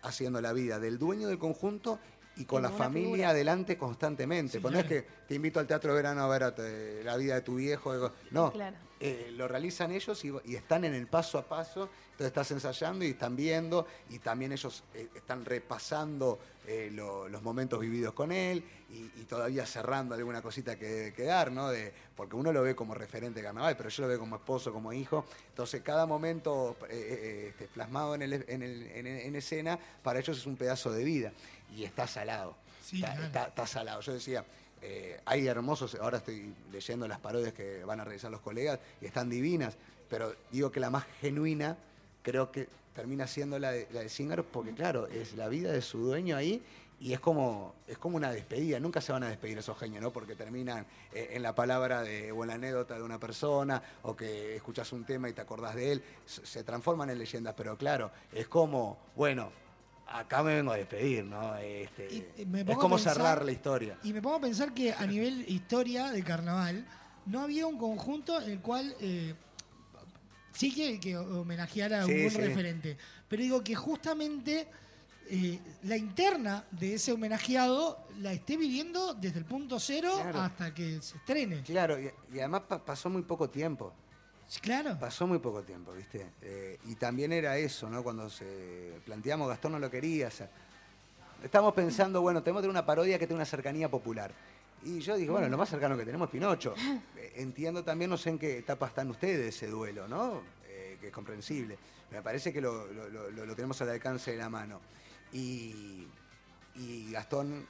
haciendo la vida del dueño del conjunto y con la familia figura. adelante constantemente. Sí, Pues no es que te invito al teatro de verano a ver a te- la vida de tu viejo. No, Claro. eh, lo realizan ellos y, y están en el paso a paso. Entonces estás ensayando y están viendo y también ellos eh, están repasando eh, lo- los momentos vividos con él y, y todavía cerrando alguna cosita que debe quedar, ¿no? De, porque uno lo ve como referente de carnaval, pero yo lo veo como esposo, como hijo. Entonces cada momento eh, eh, este, plasmado en, el- en el- en- en escena para ellos es un pedazo de vida y está salado. Sí, está, claro. está- está salado. Yo decía, eh, hay hermosos, ahora estoy leyendo las parodias que van a realizar los colegas y están divinas, pero digo que la más genuina creo que termina siendo la de, la de Zíngaro porque claro, es la vida de su dueño ahí y es como, es como una despedida, nunca se van a despedir esos genios, ¿no? Porque terminan eh, en la palabra de, o en la anécdota de una persona, o que escuchas un tema y te acordás de él, se transforman en leyendas, pero claro, es como, bueno, acá me vengo a despedir, ¿no? Este, me es como pensar- cerrar la historia. Y me pongo a pensar que a nivel historia de carnaval, no había un conjunto en el cual eh, sí que, que homenajeara a Sí, un sí. referente. Pero digo que justamente eh, la interna de ese homenajeado la esté viviendo desde el punto cero Claro. hasta que se estrene. Claro, y, y además pa- pasó muy poco tiempo. Claro. Pasó muy poco tiempo, ¿viste? Eh, y también era eso, ¿no? Cuando se planteamos, Gastón no lo quería hacer. Estamos pensando, bueno, tenemos que tener una parodia que tenga una cercanía popular. Y yo dije, bueno, lo más cercano que tenemos es Pinocho. Eh, Entiendo también, no sé en qué etapa están ustedes de ese duelo, ¿no? Eh, que es comprensible. Me parece que lo- lo- lo tenemos al alcance de la mano. Y, y Gastón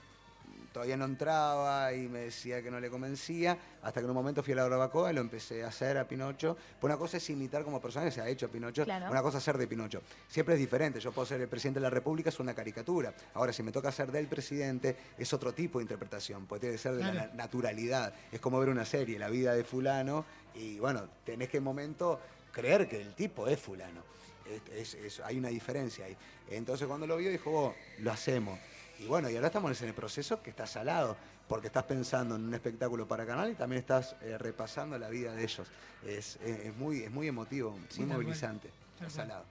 todavía no entraba y me decía que no le convencía, hasta que en un momento fui a la barbacoa y lo empecé a hacer a Pinocho. Pues una cosa es imitar como personaje, se ha hecho a Pinocho, Claro. una cosa es ser de Pinocho. Siempre es diferente, yo puedo ser el presidente de la República, es una caricatura. Ahora, si me toca ser del presidente, es otro tipo de interpretación, puede tiene que ser de la Claro. naturalidad. Es como ver una serie, la vida de fulano, y bueno, tenés que en momento creer que el tipo es fulano. Es- es- es- hay una diferencia ahí. Entonces cuando lo vio dijo, "Oh, lo hacemos. Y bueno, y ahora estamos en el proceso que está salado, porque estás pensando en un espectáculo para canal y también estás eh, repasando la vida de ellos. Es, es- es muy, es muy emotivo, Sí, muy cual. movilizante. Está salado.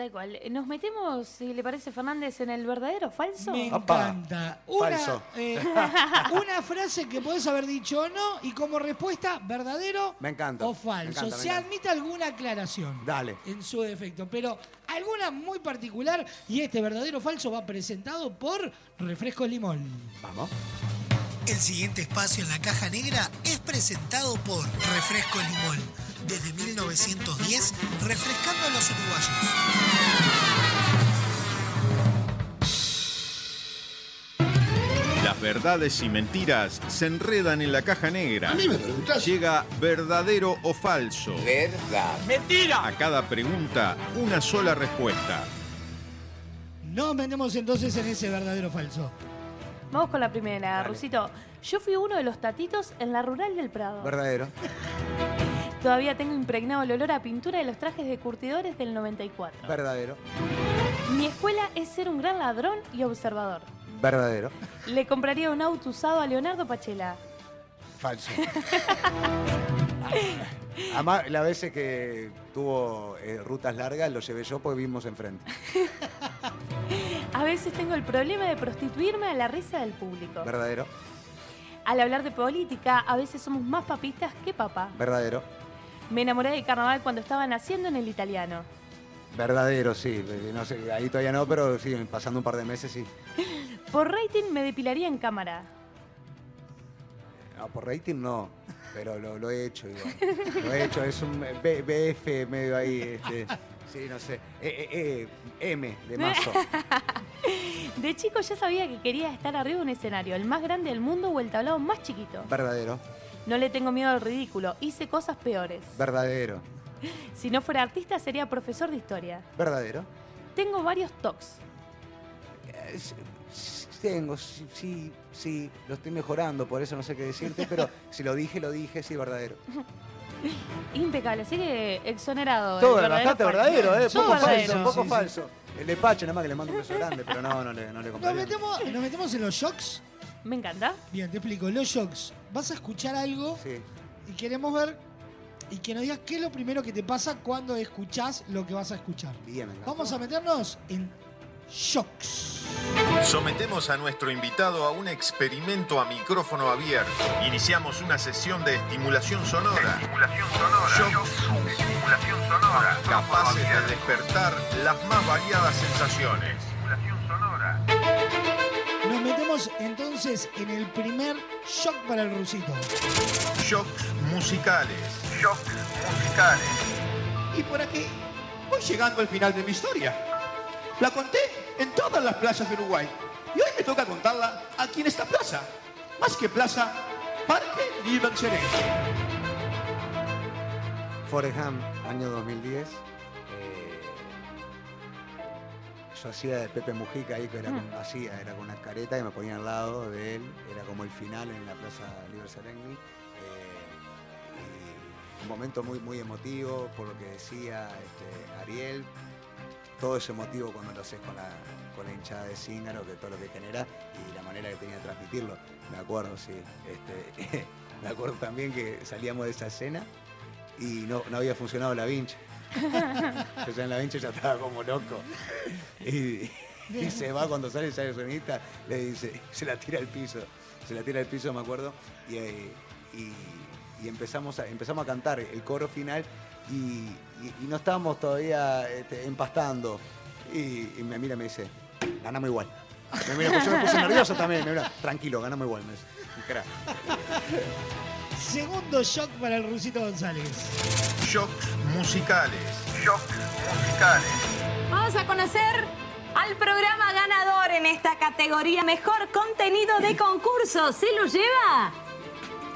Tal cual. Nos metemos, si le parece Fernández, en el verdadero o falso. Me encanta. Una, Falso. eh, una frase que podés haber dicho o no y como respuesta, verdadero Me encanta. o me falso. encanta, me Se encanta. admite alguna aclaración. Dale. En su defecto, pero alguna muy particular y este verdadero o falso va presentado por Refresco Limón. Vamos. El siguiente espacio en la caja negra es presentado por Refresco Limón. Desde 1910, refrescando a los uruguayos. Las verdades y mentiras se enredan en la caja negra. A mí me preguntás. Llega verdadero o falso. Verdad. ¡Mentira! A cada pregunta, una sola respuesta. Nos metemos entonces en ese verdadero o falso. Vamos con la primera, Dale. Rusito. Yo fui uno de los tatitos en la rural del Prado. Verdadero. Todavía tengo impregnado el olor a pintura de los trajes de curtidores del 94. Verdadero. Mi escuela es ser un gran ladrón y observador. Verdadero. Le compraría un auto usado a Leonardo Pachela. Falso. Además, las veces que tuvo eh, rutas largas, lo llevé yo porque vivimos enfrente. A veces tengo el problema de prostituirme a la risa del público. Verdadero. Al hablar de política, a veces somos más papistas que papá. Verdadero. Me enamoré de carnaval cuando estaba naciendo en el italiano. Verdadero, sí. Eh, No sé, ahí todavía no, pero sí, pasando un par de meses, sí. Por rating me depilaría en cámara. No, por rating no, pero lo, lo he hecho igual. Lo he hecho, es un B- BF medio ahí, este, sí, no sé. Eh, eh, eh, M de mazo. De chico ya sabía que quería estar arriba de un escenario, el más grande del mundo o el tablado más chiquito. Verdadero, No le tengo miedo al ridículo, hice cosas peores. verdadero, Si no fuera artista sería profesor de historia. verdadero. Tengo varios tocs. Eh, Tengo, sí, sí, sí, lo estoy mejorando, por eso no sé qué decirte, pero si lo dije, lo dije, sí, verdadero. Impecable, así que exonerado. Todo bastante verdadero, ¿eh? Poco verdadero. falso, poco sí, sí. falso. El de Pache, nada más que le mando un beso grande, pero no, no le, no le Nos metemos, nos metemos en los shocks. Me encanta. Bien, te explico. Los shocks. Vas a escuchar algo y queremos ver y que nos digas qué es lo primero que te pasa cuando escuchás lo que vas a escuchar. Bien, me. Vamos a meternos en shocks. Sometemos a nuestro invitado a un experimento a micrófono abierto. Iniciamos una sesión de estimulación sonora. Shocks capaces de despertar las más variadas sensaciones. Entonces en el primer shock para el rusito. Shocks musicales. Shocks musicales. Y por aquí voy llegando al final de mi historia. La conté en todas las plazas de Uruguay. Y hoy me toca contarla aquí en esta plaza. Más que plaza, Parque. Forrest Gump, año 2010. Yo hacía de Pepe Mujica ahí, que era con, hacía, era con una careta y me ponía al lado de él. Era como el final en la Plaza Liber Serengni. eh, y un momento muy, muy emotivo por lo que decía este, Ariel. Todo ese motivo cuando lo haces con la, con la hinchada de Zíngaro, que todo lo que genera y la manera que tenía de transmitirlo. Me acuerdo, sí. Este, me acuerdo también que salíamos de esa escena y no, no había funcionado la vincha. Yo ya en la vincha ya estaba como loco. Y, se va cuando sale, el sonista, le dice, se la tira al piso. Se la tira al piso, me acuerdo. Y, eh, empezamos, a, empezamos a cantar el coro final y, no estábamos todavía este, empastando. Y, me mira y me dice, ganamos igual. Me pues yo me puse nervioso también. Tranquilo, ganamos igual. Me dice. Segundo shock para el rusito González. Shocks musicales. Shocks musicales. Vamos a conocer al programa ganador en esta categoría Mejor Contenido de Concurso. ¿Se lo lleva?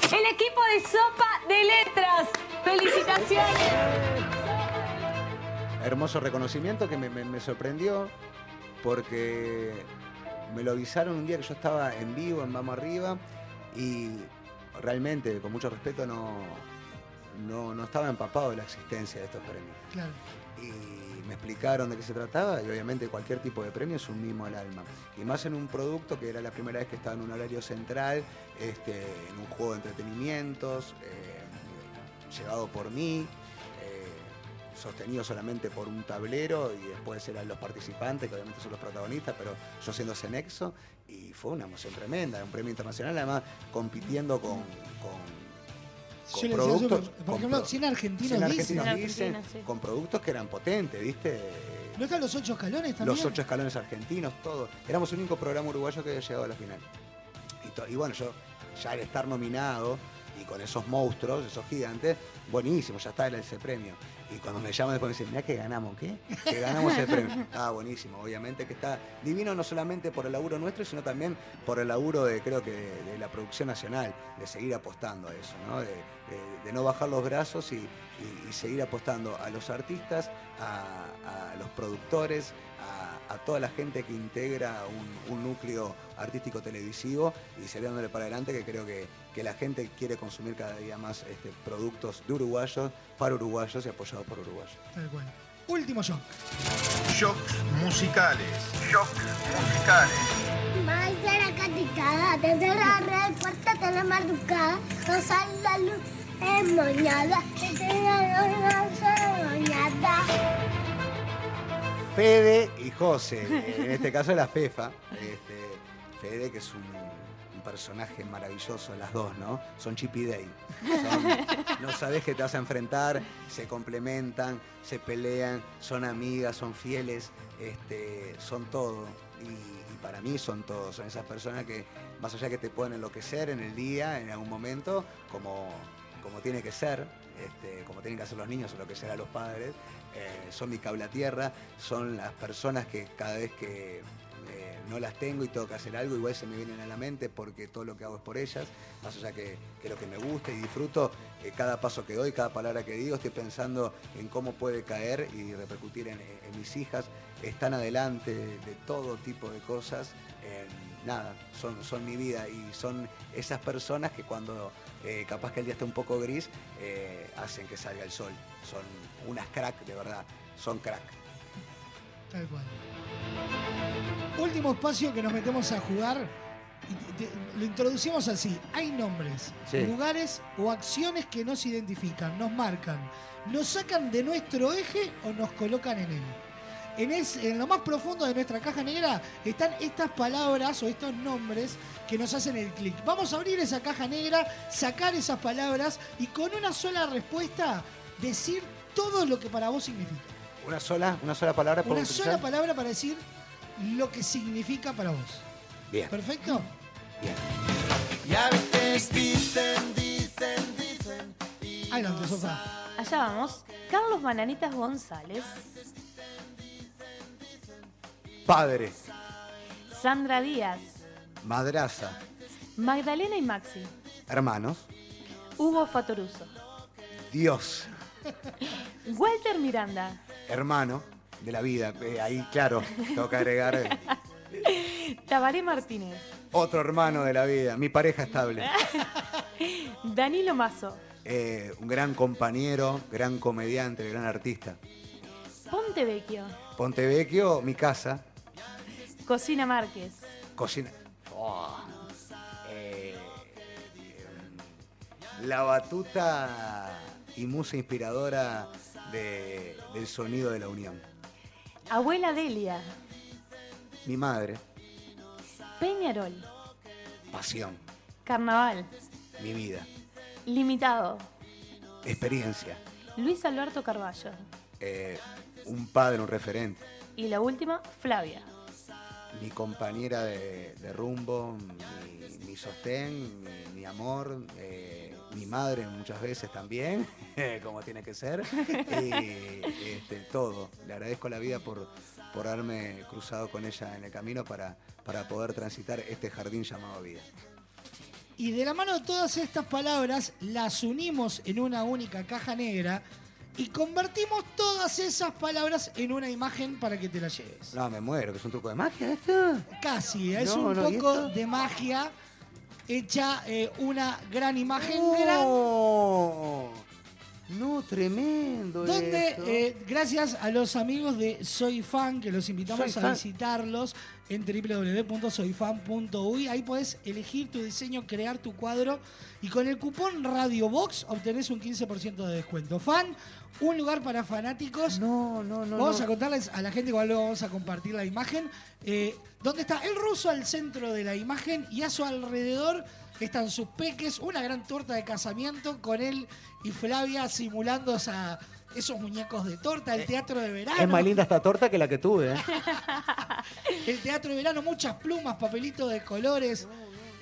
El equipo de Sopa de Letras. ¡Felicitaciones! hermoso reconocimiento que me, me- me sorprendió porque me lo avisaron un día que yo estaba en vivo en Vamos Arriba y realmente, con mucho respeto, no, no, no estaba empapado de la existencia de estos premios. Claro. Y me explicaron de qué se trataba y obviamente cualquier tipo de premio es un mimo al alma. Y más en un producto que era la primera vez que estaba en un horario central, este, en un juego de entretenimientos, eh, llevado por mí, sostenido solamente por un tablero y después eran los participantes, que obviamente son los protagonistas, pero yo siendo ese nexo, y fue una emoción tremenda, un premio internacional, además compitiendo con, productos. por ejemplo, pro- 100 argentinos 100 dicen. argentinos 100 dicen, argentinos, sí. con productos que eran potentes, ¿viste? ¿No están los ocho escalones también? Los ocho escalones argentinos, todo. Éramos el único programa uruguayo que había llegado a la final. Y, to- y bueno, yo ya al estar nominado y con esos monstruos, esos gigantes, buenísimo, ya está era ese premio. Y cuando me llaman después me dicen, mirá que ganamos, ¿qué? Que ganamos el premio. Ah, buenísimo, obviamente que está divino no solamente por el laburo nuestro, sino también por el laburo de, creo que, de, de la producción nacional, de seguir apostando a eso, ¿no? De, de- de no bajar los brazos y, y- y seguir apostando a los artistas, a, a los productores, a, a toda la gente que integra un, un núcleo artístico televisivo y seguir dándole para adelante que creo que, que la gente quiere consumir cada día más este, productos de uruguayos, para uruguayos y apoyados por uruguayos. Tal cual. Último shock. Shocks musicales. Shocks musicales. Más de la caticada, desde la red, puerta de la madrugada, no sale la luz emoñada, desde la luz emoñada. Fede y José, en este caso la Fefa. Este, Fede, que es un, personaje maravilloso, las dos, ¿no? Son Chip y Dale. Son- no sabes que te vas a enfrentar, se complementan, se pelean, son amigas, son fieles, este, son todo. y, para mí son todos, son esas personas que más allá que te pueden enloquecer en el día, en algún momento, como, como tiene que ser, este, como tienen que hacer los niños o lo que será los padres, eh, son mi cable tierra, son las personas que cada vez que eh, no las tengo y tengo que hacer algo, igual se me vienen a la mente porque todo lo que hago es por ellas, más allá que, que lo que me gusta y disfruto, eh, cada paso que doy, cada palabra que digo, estoy pensando en cómo puede caer y repercutir en, mis hijas, están adelante de, todo tipo de cosas, nada, son, son mi vida y son esas personas que cuando capaz que el día está un poco gris, hacen que salga el sol, son unas crack, de verdad, son crack. Tal cual. Último espacio que nos metemos a jugar. y te- te- lo introducimos así. Hay nombres, Sí. lugares o acciones que nos identifican, nos marcan, nos sacan de nuestro eje o nos colocan en él. En, es- en lo más profundo de nuestra caja negra están estas palabras o estos nombres que nos hacen el clic. Vamos a abrir esa caja negra, sacar esas palabras y con una sola respuesta decir todo lo que para vos significa. Una sola, una sola palabra por Una sola palabra para decir lo que significa para vos. Bien. ¿Perfecto? Y a veces dicen, dicen, dicen. Adelante, Sofá. Allá vamos. Carlos Bananitas González, Padre, Sandra Díaz, madraza, Magdalena y Maxi, hermanos, Hugo Fatoruso, Dios, Walter Miranda, hermano de la vida. Eh, ahí, claro, tengo que agregar eh, Tabaré Martínez, otro hermano de la vida, mi pareja estable. Danilo Mazo, Eh, un gran compañero, gran comediante, gran artista. Ponte Vecchio, Pontevecchio, mi casa, Cocina Márquez, cocina. Oh, la batuta y musa inspiradora de- del sonido de la unión. Abuela Delia, Mi madre, Peñarol, pasión, Carnaval, mi vida, Limitado, experiencia, Luis Alberto Carballo. eh, un padre, un referente, Y la última, Flavia. Mi compañera de, rumbo, mi, sostén, mi, amor, eh, mi madre muchas veces también, como tiene que ser, y este, todo. Le agradezco la vida por, por haberme cruzado con ella en el camino para, para poder transitar este jardín llamado vida. Y de la mano de todas estas palabras, las unimos en una única caja negra y convertimos todas esas palabras en una imagen para que te la lleves. No, me muero, que es un truco de magia esto. Casi, es No, un no, ¿y poco esto? de magia hecha eh, una gran imagen No, no, tremendo. Donde, esto. eh, gracias a los amigos de Soy Fan, que los invitamos Soy a Fan. visitarlos en www.soyfan.uy, ahí podés elegir tu diseño, crear tu cuadro y con el cupón Radio Box obtenés un 15% de descuento. Fan, un lugar para fanáticos. No, no, no. Vamos no. a contarles a la gente, igual luego vamos a compartir la imagen, eh, donde está el ruso al centro de la imagen y a su alrededor están sus peques, una gran torta de casamiento con él y Flavia simulando esa- esos muñecos de torta, el teatro de verano. Es más linda esta torta que la que tuve. ¿eh? El teatro de verano, muchas plumas, papelitos de colores.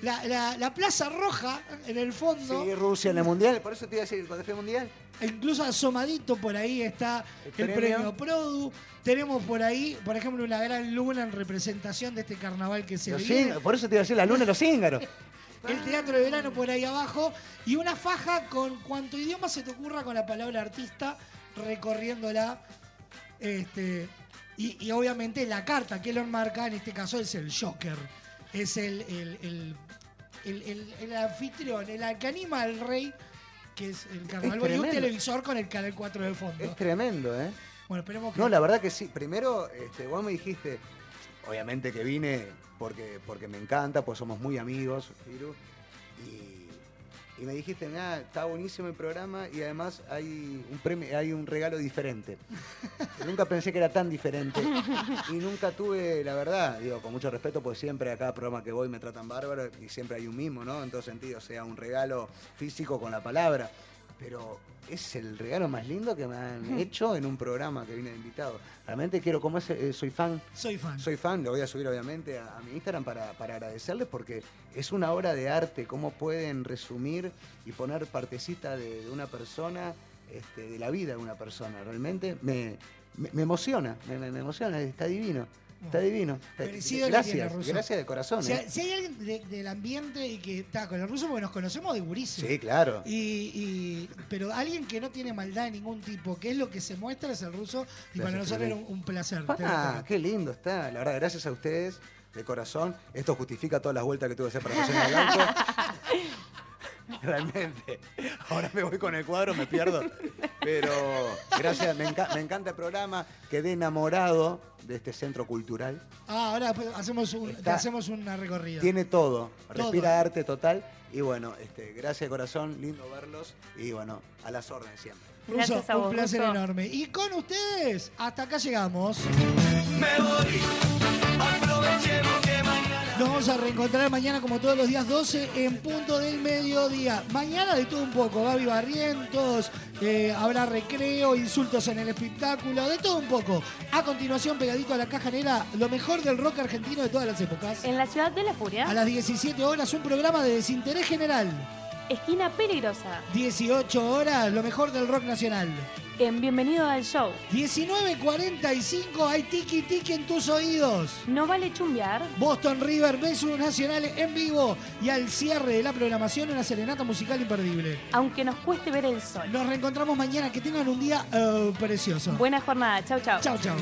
La, la- la Plaza Roja en el fondo. Sí, Rusia en el mundial. Por eso te iba a decir, cuando fue mundial. Incluso asomadito por ahí está el, premio. premio. Produ. Tenemos por ahí, por ejemplo, una gran luna en representación de este carnaval que se Los viene. por eso te iba a decir la luna de los cíngaros. El teatro de verano por ahí abajo. Y una faja con cuanto idioma se te ocurra con la palabra artista recorriéndola. Este, y, y obviamente la carta que lo enmarca en este caso es el Joker. Es el, el, el- el- el- el anfitrión, el que anima al rey, que es el carnaval. y un televisor con el canal 4 de fondo. Es tremendo, ¿eh? Bueno, esperemos que. No, la verdad que sí. Primero, este, vos me dijiste, obviamente que vine porque, porque me encanta, pues somos muy amigos, Firu, y, me dijiste, nada, está buenísimo el programa y además hay un premio, hay un regalo diferente. Nunca pensé que era tan diferente y nunca tuve, la verdad, digo, con mucho respeto, pues siempre a cada programa que voy me tratan bárbaro y siempre hay un mismo, ¿no? En todo sentido, sea un regalo físico con la palabra. Pero es el regalo más lindo que me han hecho en un programa que vine de invitado. Realmente quiero, como es, eh, soy fan. Soy fan. Soy fan, lo voy a subir obviamente a, a mi Instagram para, para agradecerles porque es una obra de arte, cómo pueden resumir y poner partecita de, de una persona, este, de la vida de una persona. Realmente me, me- me emociona, me, me- me emociona, está divino. Está divino. Merecido le gracias, gracias de corazón. Si, ¿eh? hay- si hay alguien de- del ambiente y que está con el ruso, porque nos conocemos de gurísimo. Sí, claro. Y, y- pero alguien que no tiene maldad de ningún tipo, que es lo que se muestra, es el ruso. Y para nosotros era un, un placer. Ah, qué lindo está. La verdad, gracias a ustedes, de corazón. Esto justifica todas las vueltas que tuve que hacer para estacionar el auto. Realmente. Ahora me voy con el cuadro, me pierdo. Pero gracias, me, enca- me encanta el programa. Quedé enamorado de este centro cultural. Ah, ahora pues, hacemos, un, Está- hacemos una recorrida. Tiene todo. Todo. Respira arte total. Y bueno, este, gracias de corazón, lindo verlos. Y bueno, a las órdenes siempre. Ruso, Gracias a un vos, placer Ruso. enorme. Y con ustedes, hasta acá llegamos. Me voy, aprovechemos que mañana. Nos vamos a reencontrar mañana como todos los días 12 en punto del mediodía. Mañana de todo un poco, Gaby Barrientos, eh, habrá recreo, insultos en el espectáculo, de todo un poco. A continuación, pegadito a la caja negra, lo mejor del rock argentino de todas las épocas. En la ciudad de la furia. A las 17 horas, un programa de desinterés general esquina peligrosa. 18 horas, lo mejor del rock nacional. En Bienvenido al Show. 19.45, hay tiki tiki en tus oídos. No vale chumbear. Boston River versus Nacional en vivo. Y al cierre de la programación, una serenata musical imperdible. Aunque nos cueste ver el sol. Nos reencontramos mañana. Que tengan un día eh, precioso. Buena jornada. Chau, chau. Chau, chau.